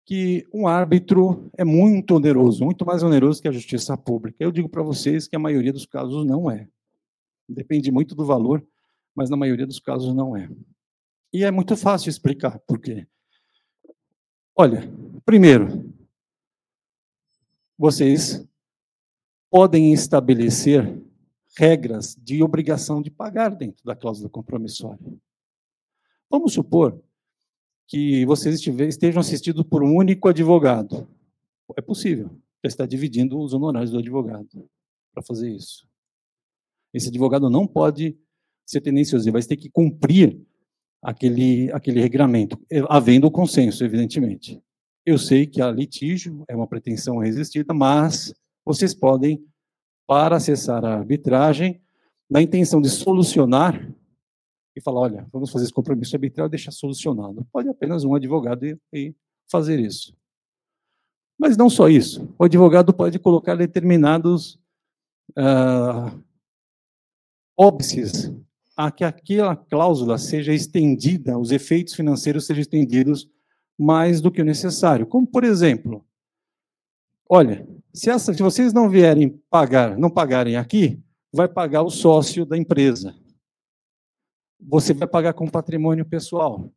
que um árbitro é muito oneroso, muito mais oneroso que a justiça pública. Eu digo para vocês que a maioria dos casos não é. Depende muito do valor, mas na maioria dos casos não é. E é muito fácil explicar por quê. Olha, primeiro, vocês podem estabelecer regras de obrigação de pagar dentro da cláusula compromissória. Vamos supor que vocês estejam assistidos por um único advogado. É possível. Você está dividindo os honorários do advogado para fazer isso. Esse advogado não pode ser tendencioso, ele vai ter que cumprir aquele, aquele regramento, eh, havendo o consenso, evidentemente. Eu sei que a litígio é uma pretensão resistida, mas vocês podem, para acessar a arbitragem, na intenção de solucionar e falar, olha, vamos fazer esse compromisso arbitral e deixar solucionado. Pode apenas um advogado ir, fazer isso. Mas não só isso. O advogado pode colocar determinados uh, óbices a que aquela cláusula seja estendida, os efeitos financeiros sejam estendidos mais do que o necessário. Como, por exemplo, olha, se, essa, se vocês não vierem pagar, não pagarem aqui, vai pagar o sócio da empresa. Você vai pagar com patrimônio pessoal.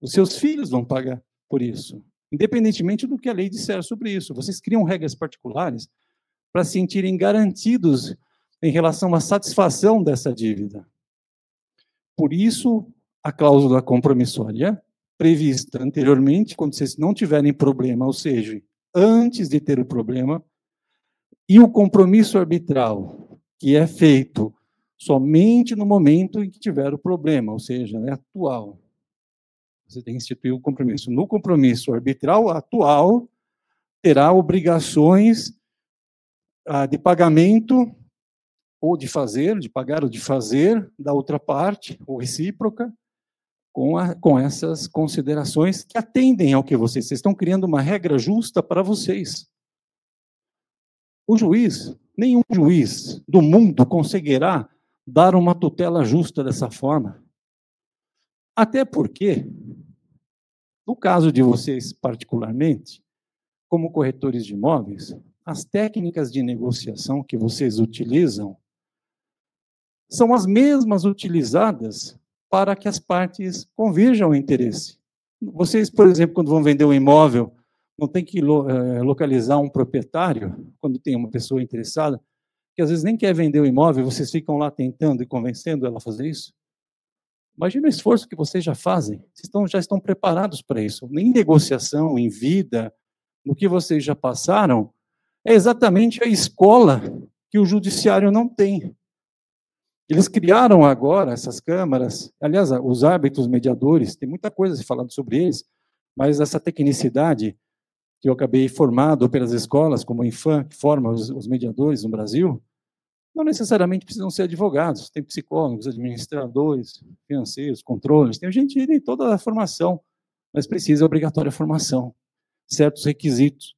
Os seus filhos vão pagar por isso, independentemente do que a lei disser sobre isso. Vocês criam regras particulares para se sentirem garantidos em relação à satisfação dessa dívida. Por isso, a cláusula compromissória prevista anteriormente, quando vocês não tiverem problema, ou seja, antes de ter o problema, e o compromisso arbitral, que é feito somente no momento em que tiver o problema, ou seja, é atual. Você tem que instituir o compromisso. No compromisso arbitral atual, terá obrigações ah, de pagamento ou de fazer, de pagar ou de fazer da outra parte, ou recíproca, com, a, com essas considerações que atendem ao que vocês, vocês estão criando uma regra justa para vocês. O juiz, nenhum juiz do mundo conseguirá dar uma tutela justa dessa forma. Até porque, no caso de vocês particularmente, como corretores de imóveis, as técnicas de negociação que vocês utilizam são as mesmas utilizadas para que as partes convirjam o interesse. Vocês, por exemplo, quando vão vender um imóvel, não tem que eh, localizar um proprietário, quando tem uma pessoa interessada, que às vezes nem quer vender o imóvel, vocês ficam lá tentando e convencendo ela a fazer isso? Imagina o esforço que vocês já fazem, vocês estão, já estão preparados para isso. Em negociação, em vida, no que vocês já passaram, é exatamente a escola que o judiciário não tem. Eles criaram agora essas câmaras, aliás, os árbitros mediadores, tem muita coisa se falando sobre eles, mas essa tecnicidade que eu acabei formado pelas escolas, como a Infam, que forma os, os mediadores no Brasil, não necessariamente precisam ser advogados, tem psicólogos, administradores, financeiros, controles, tem gente de toda a formação, mas precisa obrigatória formação, certos requisitos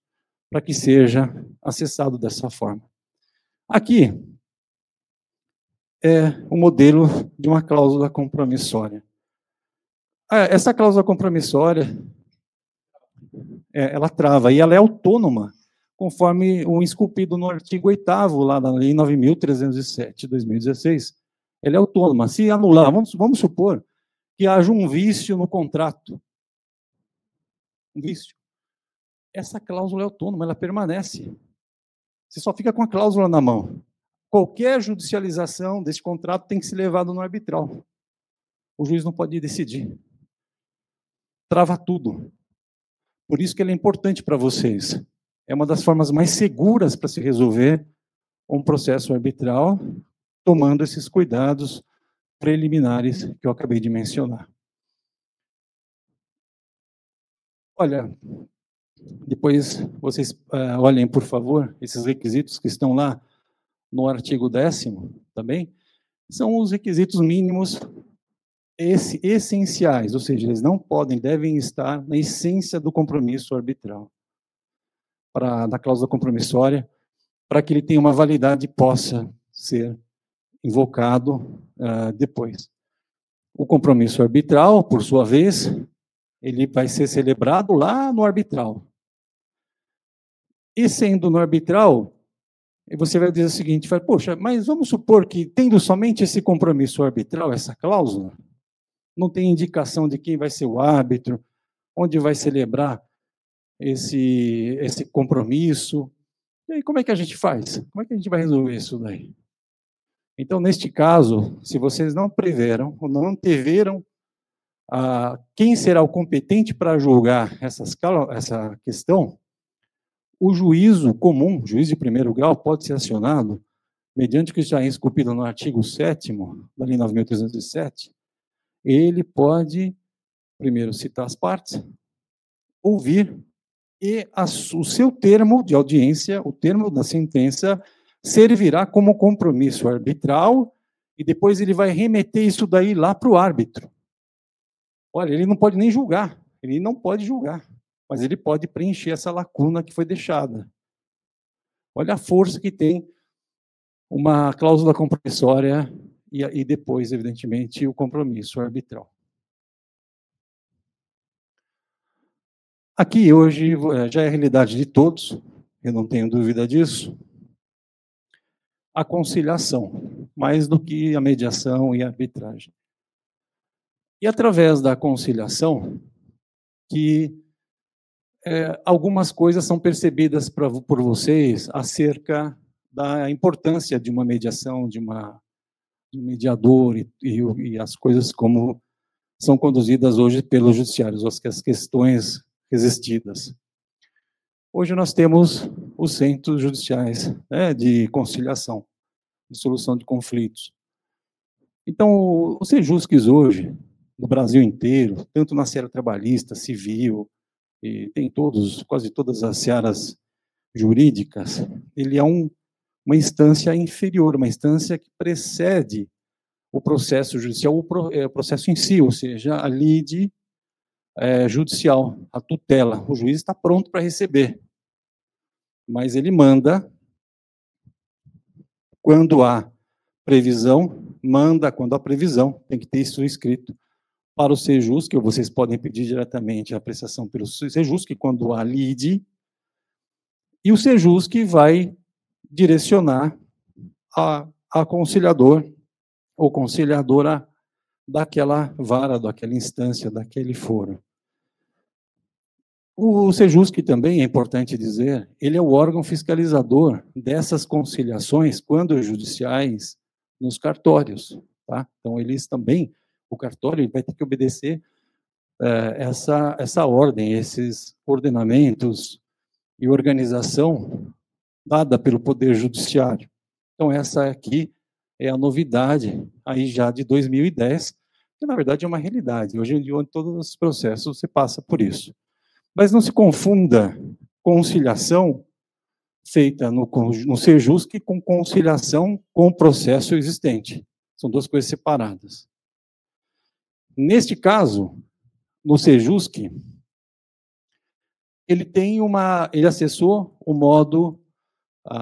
para que seja acessado dessa forma. Aqui, é o modelo de uma cláusula compromissória. Ah, essa cláusula compromissória, é, ela trava e ela é autônoma, conforme o esculpido no artigo 8 lá da Lei 9.307, 2016. Ela é autônoma. Se anular, vamos, vamos supor que haja um vício no contrato. Um vício. Essa cláusula é autônoma, ela permanece. Você só fica com a cláusula na mão qualquer judicialização desse contrato tem que ser levado no arbitral. O juiz não pode decidir. Trava tudo. Por isso que ele é importante para vocês. É uma das formas mais seguras para se resolver um processo arbitral, tomando esses cuidados preliminares que eu acabei de mencionar. Olha, depois vocês uh, olhem, por favor, esses requisitos que estão lá no artigo 10 também, são os requisitos mínimos essenciais, ou seja, eles não podem, devem estar na essência do compromisso arbitral, para da cláusula compromissória, para que ele tenha uma validade e possa ser invocado uh, depois. O compromisso arbitral, por sua vez, ele vai ser celebrado lá no arbitral. E sendo no arbitral, e você vai dizer o seguinte, vai, poxa, mas vamos supor que tendo somente esse compromisso arbitral, essa cláusula, não tem indicação de quem vai ser o árbitro, onde vai celebrar esse, esse compromisso. E aí, como é que a gente faz? Como é que a gente vai resolver isso daí? Então, neste caso, se vocês não preveram ou não anteveram ah, quem será o competente para julgar essas, essa questão, o juízo comum, juiz de primeiro grau, pode ser acionado mediante o que já é esculpido no artigo 7 da Lei 9.307. Ele pode, primeiro, citar as partes, ouvir, e a, o seu termo de audiência, o termo da sentença, servirá como compromisso arbitral e depois ele vai remeter isso daí lá para o árbitro. Olha, ele não pode nem julgar, ele não pode julgar, mas ele pode preencher essa lacuna que foi deixada. Olha a força que tem uma cláusula compromissória e, e depois, evidentemente, o compromisso arbitral. Aqui hoje eh, já é a realidade de todos, eu não tenho dúvida disso. A conciliação, mais do que a mediação e a arbitragem. E através da conciliação, que é, algumas coisas são percebidas pra, por vocês acerca da importância de uma mediação, de, uma, de um mediador e, e, e as coisas como são conduzidas hoje pelos judiciários, as questões resistidas. Hoje nós temos os centros judiciais né, de conciliação, de solução de conflitos. Então, os sejusques hoje, no Brasil inteiro, tanto na seara trabalhista, civil, e tem todos, quase todas as searas jurídicas, ele é um, uma instância inferior, uma instância que precede o processo judicial, o, pro, é, o processo em si, ou seja, a lide é, judicial, a tutela. O juiz está pronto para receber, mas ele manda quando há previsão, manda quando há previsão, tem que ter isso escrito para o Sejus, que vocês podem pedir diretamente a apreciação pelo Sejus, que quando há lide, e o Sejus que vai direcionar a, a conciliador ou conciliadora daquela vara, daquela instância, daquele foro. O Sejusc também, é importante dizer, ele é o órgão fiscalizador dessas conciliações, quando judiciais, nos cartórios. Tá? Então, eles também, o cartório vai ter que obedecer eh, essa, essa ordem, esses ordenamentos e organização dada pelo Poder Judiciário. Então, essa aqui é a novidade aí já de 2010, que na verdade é uma realidade. Hoje em dia, em todos os processos, você passa por isso. Mas não se confunda conciliação feita no, no Sejusc com conciliação com o processo existente. São duas coisas separadas. Neste caso, no Sejusc, ele tem uma, ele acessou o modo,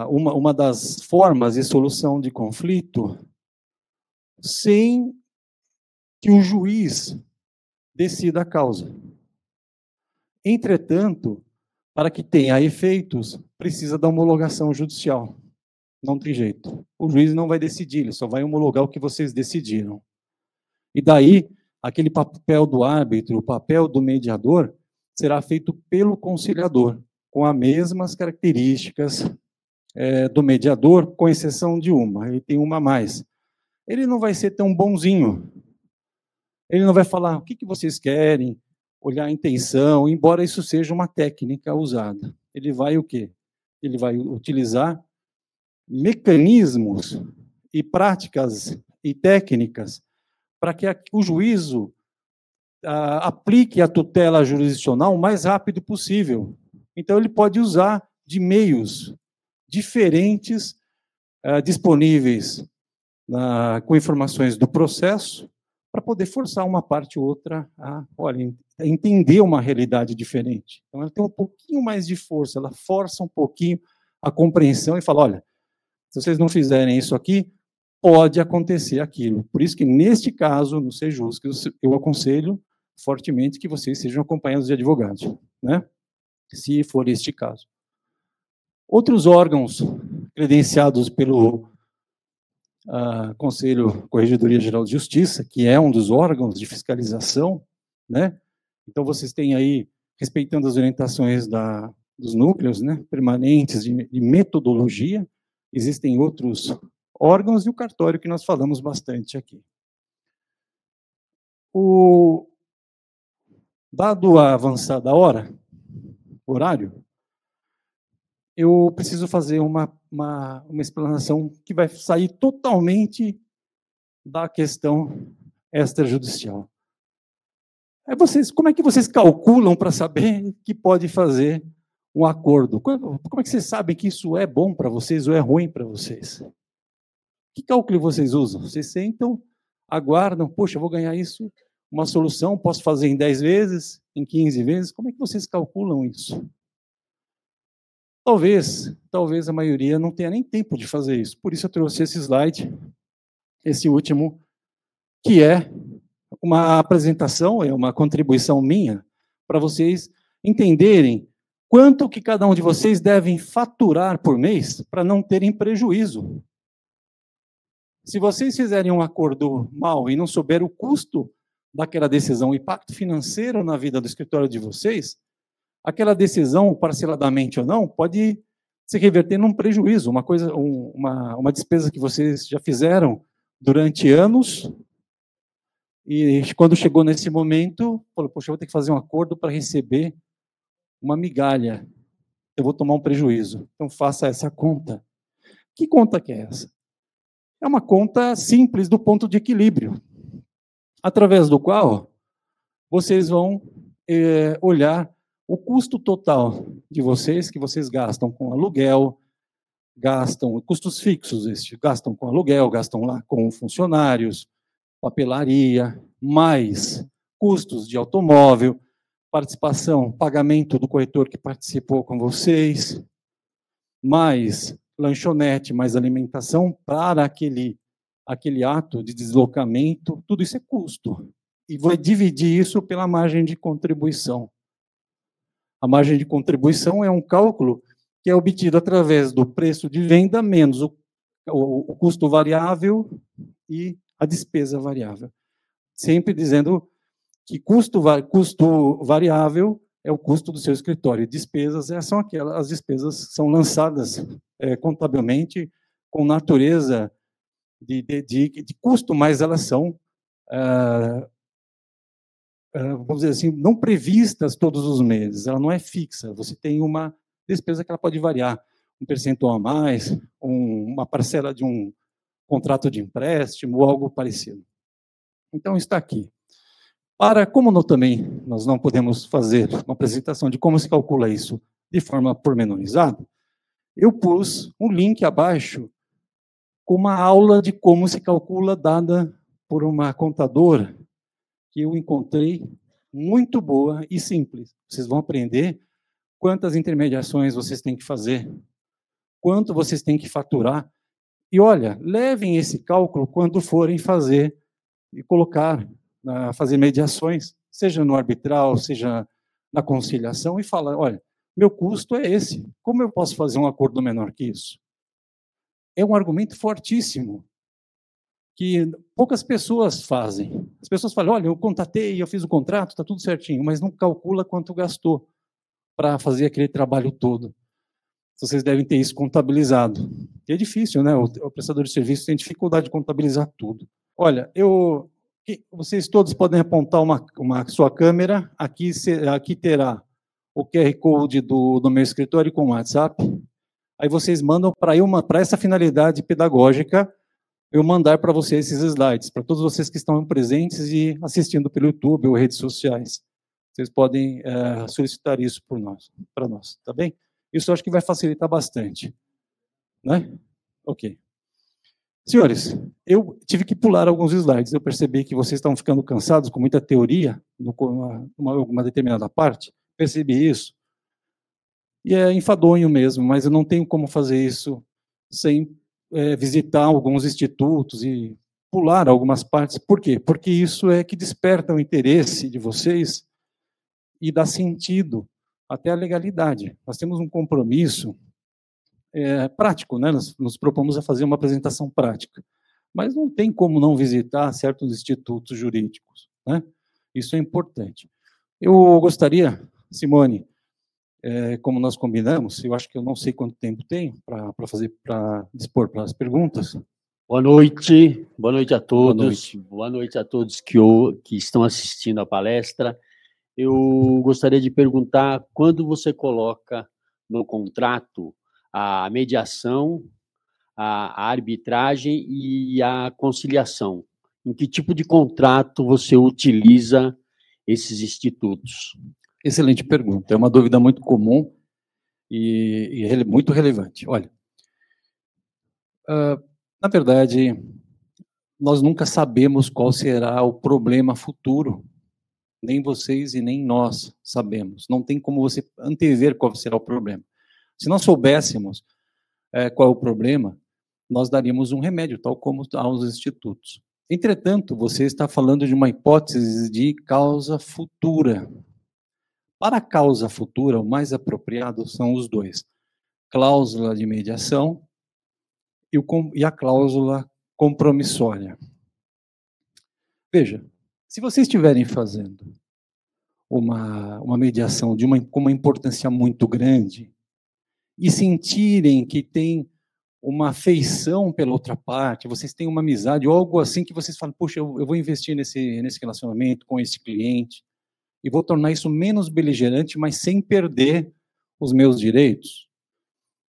uma, uma das formas de solução de conflito sem que o juiz decida a causa. Entretanto, para que tenha efeitos, precisa da homologação judicial. Não tem jeito. O juiz não vai decidir, ele só vai homologar o que vocês decidiram. E daí, aquele papel do árbitro, o papel do mediador, será feito pelo conciliador, com as mesmas características é, do mediador, com exceção de uma. Ele tem uma a mais. Ele não vai ser tão bonzinho, ele não vai falar o que, que vocês querem, olhar a intenção, embora isso seja uma técnica usada. Ele vai o quê? Ele vai utilizar mecanismos e práticas e técnicas para que o juízo aplique a tutela jurisdicional o mais rápido possível. Então, ele pode usar de meios diferentes uh, disponíveis com informações do processo para poder forçar uma parte ou outra a, olha, entender uma realidade diferente. Então, ela tem um pouquinho mais de força, ela força um pouquinho a compreensão e fala, olha, se vocês não fizerem isso aqui, pode acontecer aquilo. Por isso que, neste caso, no Sejus, eu aconselho fortemente que vocês sejam acompanhados de advogados, né? se for este caso. Outros órgãos credenciados pelo uh, Conselho Corregedoria Geral de Justiça, que é um dos órgãos de fiscalização, né? Então vocês têm aí, respeitando as orientações da, dos núcleos né, permanentes de, de metodologia, existem outros órgãos e o cartório que nós falamos bastante aqui. O, dado a avançada hora, horário, eu preciso fazer uma, uma, uma explanação que vai sair totalmente da questão extrajudicial. É vocês, como é que vocês calculam para saber que pode fazer um acordo? Como é que vocês sabem que isso é bom para vocês ou é ruim para vocês? Que cálculo vocês usam? Vocês sentam, aguardam, poxa, vou ganhar isso, uma solução, posso fazer em 10 vezes, em 15 vezes? Como é que vocês calculam isso? Talvez, talvez a maioria não tenha nem tempo de fazer isso. Por isso eu trouxe esse slide, esse último, que é uma apresentação, é uma contribuição minha para vocês entenderem quanto que cada um de vocês devem faturar por mês para não terem prejuízo. Se vocês fizerem um acordo mal e não souber o custo daquela decisão, o impacto financeiro na vida do escritório de vocês, aquela decisão, parceladamente ou não, pode se reverter num prejuízo, uma coisa, um, uma, uma despesa que vocês já fizeram durante anos e quando chegou nesse momento, falou: Poxa, eu vou ter que fazer um acordo para receber uma migalha. Eu vou tomar um prejuízo. Então faça essa conta. Que conta que é essa? É uma conta simples do ponto de equilíbrio, através do qual vocês vão é, olhar o custo total de vocês, que vocês gastam com aluguel, gastam custos fixos, gastam com aluguel, gastam lá com funcionários, papelaria, mais custos de automóvel, participação, pagamento do corretor que participou com vocês, mais lanchonete, mais alimentação para aquele aquele ato de deslocamento, tudo isso é custo. E vai dividir isso pela margem de contribuição. A margem de contribuição é um cálculo que é obtido através do preço de venda menos o, o, o custo variável e a despesa variável. Sempre dizendo que custo, custo variável é o custo do seu escritório. Despesas é, são aquelas as despesas são lançadas é, contabilmente com natureza de, de, de, de, custo, mas elas são ah, ah, vamos dizer assim, não previstas todos os meses, ela não é fixa, você tem uma despesa que ela pode variar, um percentual a mais, um, uma parcela de um contrato de empréstimo, ou algo parecido. Então, está aqui. Para, como não, também nós não podemos fazer uma apresentação de como se calcula isso de forma pormenorizada, eu pus um link abaixo com uma aula de como se calcula dada por uma contadora que eu encontrei muito boa e simples. Vocês vão aprender quantas intermediações vocês têm que fazer, quanto vocês têm que faturar. E olha, levem esse cálculo quando forem fazer e colocar, fazer mediações, seja no arbitral, seja na conciliação, e falar: olha, meu custo é esse, como eu posso fazer um acordo menor que isso? É um argumento fortíssimo que poucas pessoas fazem. As pessoas falam: olha, eu contatei, eu fiz o contrato, está tudo certinho, mas não calcula quanto gastou para fazer aquele trabalho todo. Vocês devem ter isso contabilizado. E é difícil, né? O, prestador de serviço tem dificuldade de contabilizar tudo. Olha, eu, vocês todos podem apontar uma, uma sua câmera. Aqui, aqui terá o QR Code do, do meu escritório com o WhatsApp. Aí vocês mandam para essa finalidade pedagógica eu mandar para vocês esses slides, para todos vocês que estão presentes e assistindo pelo YouTube ou redes sociais. Vocês podem é, solicitar isso por nós, para nós, tá bem? Isso acho que vai facilitar bastante. Né? Ok. Senhores, eu tive que pular alguns slides. Eu percebi que vocês estão ficando cansados com muita teoria, numa alguma determinada parte. Percebi isso. E é enfadonho mesmo, mas eu não tenho como fazer isso sem é, visitar alguns institutos e pular algumas partes. Por quê? Porque isso é que desperta o interesse de vocês e dá sentido até a legalidade. Nós temos um compromisso é, prático, né? Nós nos propomos a fazer uma apresentação prática, mas não tem como não visitar certos institutos jurídicos, né? Isso é importante. Eu gostaria, Simone, é, como nós combinamos, eu acho que eu não sei quanto tempo tenho para fazer, para dispor para as perguntas. Boa noite, boa noite a todos, boa noite, boa noite a todos que, que estão assistindo a palestra. Eu gostaria de perguntar quando você coloca no contrato a mediação, a, arbitragem e a conciliação. Em que tipo de contrato você utiliza esses institutos? Excelente pergunta. É uma dúvida muito comum e, e muito relevante. Olha, uh, Na verdade, nós nunca sabemos qual será o problema futuro. Nem vocês e nem nós sabemos. Não tem como você antever qual será o problema. Se nós soubéssemos é, qual é o problema, nós daríamos um remédio, tal como aos institutos. Entretanto, você está falando de uma hipótese de causa futura. Para a causa futura, o mais apropriado são os dois: cláusula de mediação e, o, e a cláusula compromissória. Veja, se vocês estiverem fazendo uma, uma mediação de uma, com uma importância muito grande e sentirem que tem uma afeição pela outra parte, vocês têm uma amizade, ou algo assim que vocês falam, puxa, eu, vou investir nesse, nesse relacionamento com esse cliente e vou tornar isso menos beligerante, mas sem perder os meus direitos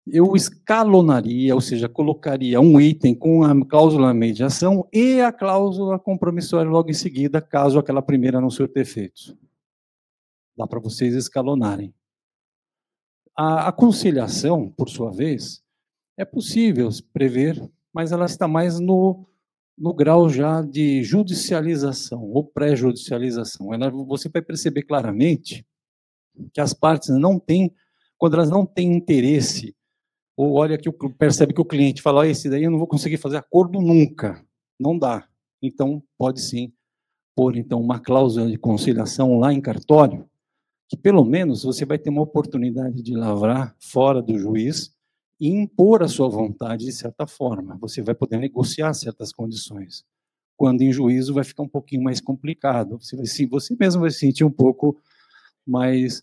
eu escalonaria, ou seja, colocaria um item com a cláusula mediação e a cláusula compromissória logo em seguida, caso aquela primeira não surta efeitos. Dá para vocês escalonarem. A, a conciliação, por sua vez, é possível prever, mas ela está mais no, no grau já de judicialização ou pré-judicialização. Você vai perceber claramente que as partes não têm, quando elas não têm interesse ou olha que percebe que o cliente fala, ah, esse daí eu não vou conseguir fazer acordo nunca. Não dá. Então, pode sim pôr então uma cláusula de conciliação lá em cartório, que pelo menos você vai ter uma oportunidade de lavrar fora do juiz e impor a sua vontade de certa forma. Você vai poder negociar certas condições. Quando em juízo vai ficar um pouquinho mais complicado. Você, vai, você mesmo vai se sentir um pouco mais,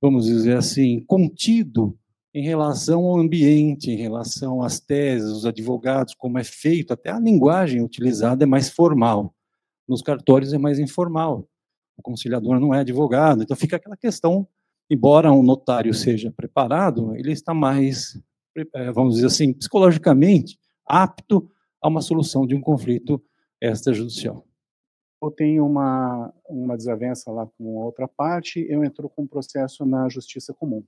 vamos dizer assim, contido em relação ao ambiente, em relação às teses, os advogados, como é feito, até a linguagem utilizada é mais formal. Nos cartórios é mais informal. O conciliador não é advogado, então fica aquela questão, embora um notário seja preparado, ele está mais, é, vamos dizer assim, psicologicamente apto a uma solução de um conflito extrajudicial. Ou tem uma, uma desavença lá com outra parte, eu entro com um processo na justiça comum.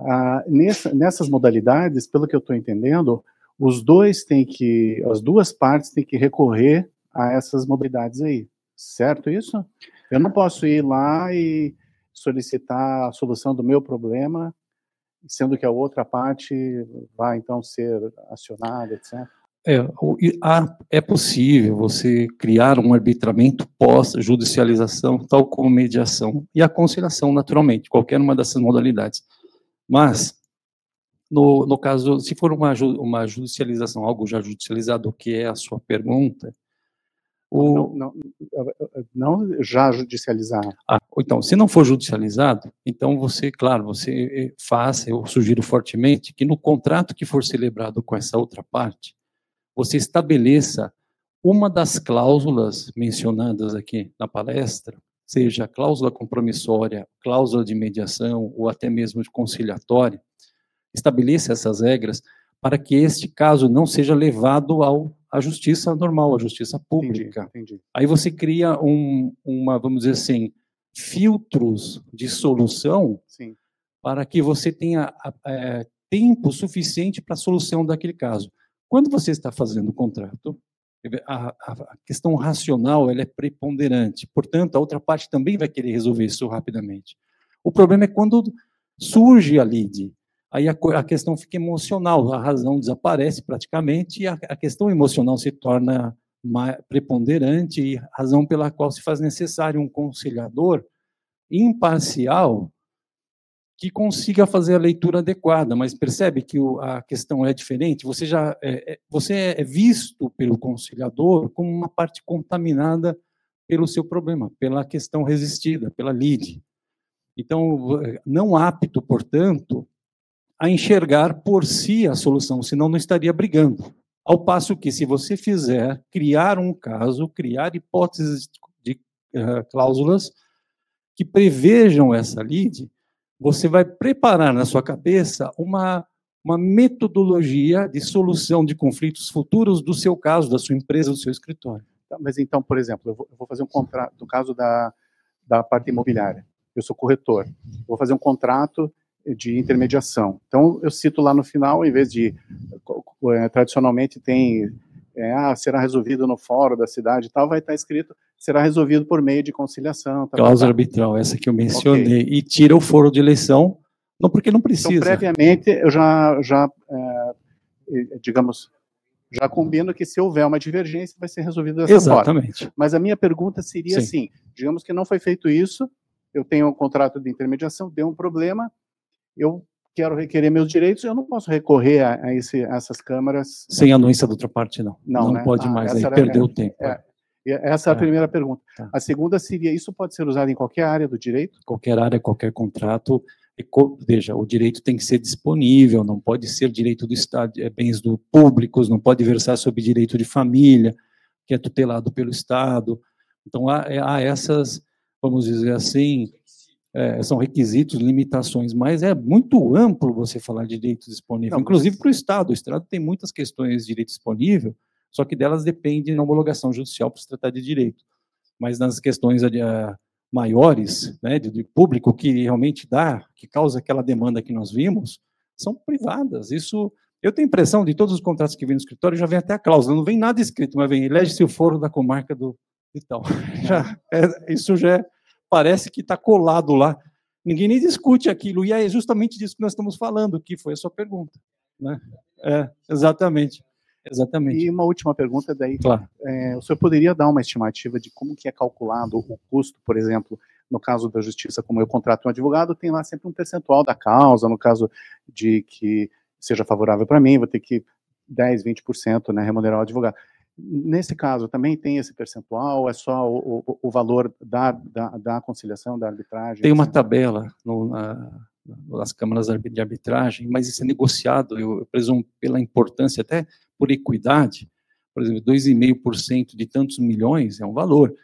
Ah, nessa, nessas modalidades, pelo que eu estou entendendo, os dois têm que, as duas partes têm que recorrer a essas modalidades aí, certo isso? Eu não posso ir lá e solicitar a solução do meu problema, sendo que a outra parte vai então ser acionada, etc. É, é possível você criar um arbitramento pós-judicialização, tal como mediação e a conciliação, naturalmente, qualquer uma dessas modalidades. Mas, no, no caso, se for uma, uma judicialização, algo já judicializado, que é a sua pergunta, o... Não, não, não, já judicializado. Ah, então, se não for judicializado, então você, claro, você eh, faça, eu sugiro fortemente que no contrato que for celebrado com essa outra parte, você estabeleça uma das cláusulas mencionadas aqui na palestra, seja cláusula compromissória, cláusula de mediação ou até mesmo de conciliatória, estabeleça essas regras para que este caso não seja levado ao, à justiça normal, à justiça pública. Entendi, entendi. Aí você cria um, uma, vamos dizer assim, filtros de solução Sim. para que você tenha é, tempo suficiente para a solução daquele caso. Quando você está fazendo o contrato, a, a, questão racional ela é preponderante. Portanto, a outra parte também vai querer resolver isso rapidamente. O problema é quando surge a lide. Aí a, a questão fica emocional, a razão desaparece praticamente e a, a questão emocional se torna preponderante e razão pela qual se faz necessário um conciliador imparcial que consiga fazer a leitura adequada, mas percebe que a questão é diferente. Você já é, é você é visto pelo conciliador como uma parte contaminada pelo seu problema, pela questão resistida, pela lide. Então, não apto, portanto, a enxergar por si a solução, senão não estaria brigando. Ao passo que, se você fizer criar um caso, criar hipóteses de uh, cláusulas que prevejam essa lide, você vai preparar na sua cabeça uma, uma metodologia de solução de conflitos futuros do seu caso, da sua empresa, do seu escritório. Tá, mas então, por exemplo, eu vou, fazer um contrato, no caso da, da parte imobiliária, eu sou corretor, vou fazer um contrato de intermediação. Então, eu cito lá no final, em vez de, é, tradicionalmente tem, é, ah, será resolvido no fórum da cidade e tal, vai estar escrito, será resolvido por meio de conciliação. Tá, Cláusula arbitral, essa que eu mencionei, okay. e tira o foro de eleição, não porque não precisa. Então, previamente, eu já, já é, digamos, já combino que se houver uma divergência, vai ser resolvido dessa Exatamente. forma. Mas a minha pergunta seria Sim. assim, digamos que não foi feito isso, eu tenho um contrato de intermediação, deu um problema, eu quero requerer meus direitos, eu não posso recorrer a, a, esse, a essas câmaras. Sem anuência da outra parte, não. Não, não né? pode ah, mais, aí era, perdeu o tempo. É, essa é a é. primeira pergunta. Tá. A segunda seria: isso pode ser usado em qualquer área do direito? Qualquer área, qualquer contrato. Veja, o direito tem que ser disponível, não pode ser direito do Estado, é, bens do públicos, não pode versar sobre direito de família, que é tutelado pelo Estado. Então, há, há essas, vamos dizer assim, é, são requisitos, limitações, mas é muito amplo você falar de direito disponível, Não, inclusive para o Estado. O Estado tem muitas questões de direito disponível, só que delas depende da homologação judicial para se tratar de direito. Mas nas questões uh, maiores, né, de, de, público, que realmente dá, que causa aquela demanda que nós vimos, são privadas. Isso, eu tenho a impressão de todos os contratos que vêm no escritório, já vem até a cláusula, não vem nada escrito, mas vem, elege-se o foro da comarca do e tal. Já, é, isso já é parece que está colado lá. Ninguém nem discute aquilo, e é justamente disso que nós estamos falando, que foi a sua pergunta. Né? É, exatamente. Exatamente. E uma última pergunta daí. Claro. É, o senhor poderia dar uma estimativa de como que é calculado o custo, por exemplo, no caso da justiça, como eu contrato um advogado, tem lá sempre um percentual da causa, no caso de que seja favorável para mim, vou ter que 10, 20% né, remunerar o advogado. Nesse caso, também tem esse percentual? É só o, o, o valor da, da, da, conciliação, da arbitragem? Tem uma assim? tabela no, na, nas câmaras de arbitragem, mas isso é negociado, eu, eu presumo, pela importância, até por equidade. Por exemplo, 2,5% de tantos milhões é um valor,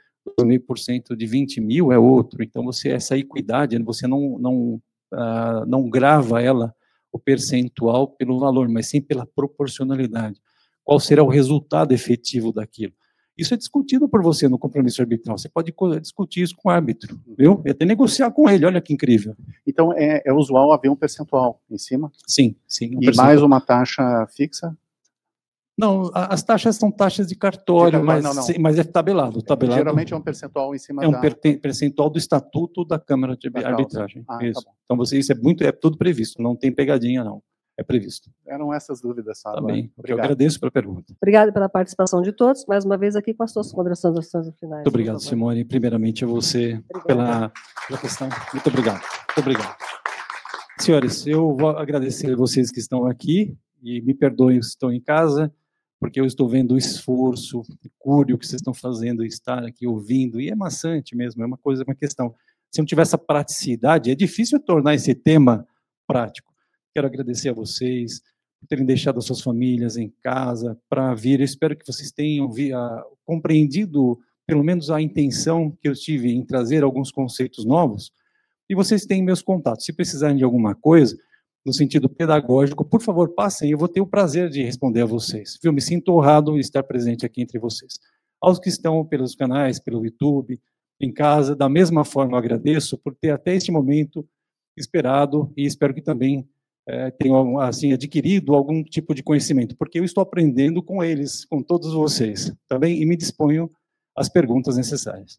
2,5% de 20 mil é outro. Então, você essa equidade, você não, não, uh, não grava ela, o percentual, pelo valor, mas sim pela proporcionalidade qual será o resultado efetivo daquilo. Isso é discutido por você no compromisso arbitral. Você pode discutir isso com o árbitro, viu? E até negociar com ele. Olha que incrível. Então é, é usual haver um percentual em cima? Sim, sim. Um e mais uma taxa fixa? Não, as taxas são taxas de cartório, de mas, não, não. Sim, mas é tabelado, tabelado. Geralmente é um percentual em cima É um da... percentual do estatuto da Câmara de Arbitragem. Ah, tá isso. Tá então você, isso é muito, é tudo previsto, não tem pegadinha não é previsto. Eram essas dúvidas, sabe? Também. Tá eu agradeço pela pergunta. Obrigado pela participação de todos. Mais uma vez aqui com as suas considerações finais. Muito obrigado, Simone. Primeiramente a você pela, pela questão. Muito obrigado. Muito obrigado. Senhores, eu vou agradecer a vocês que estão aqui e me perdoem se estão em casa, porque eu estou vendo o esforço, o cúrio que vocês estão fazendo, estar aqui ouvindo, e é maçante mesmo, é uma coisa, uma questão. Se não tiver essa praticidade, é difícil tornar esse tema prático. Quero agradecer a vocês por terem deixado as suas famílias em casa para vir. Eu espero que vocês tenham via, compreendido, pelo menos, a intenção que eu tive em trazer alguns conceitos novos. E vocês têm meus contatos. Se precisarem de alguma coisa, no sentido pedagógico, por favor, passem. Eu vou ter o prazer de responder a vocês. Viu? Me sinto honrado em estar presente aqui entre vocês. Aos que estão pelos canais, pelo YouTube, em casa, da mesma forma, eu agradeço por ter até este momento esperado e espero que também é, assim adquirido algum tipo de conhecimento, porque eu estou aprendendo com eles, com todos vocês, também, tá e me disponho às perguntas necessárias.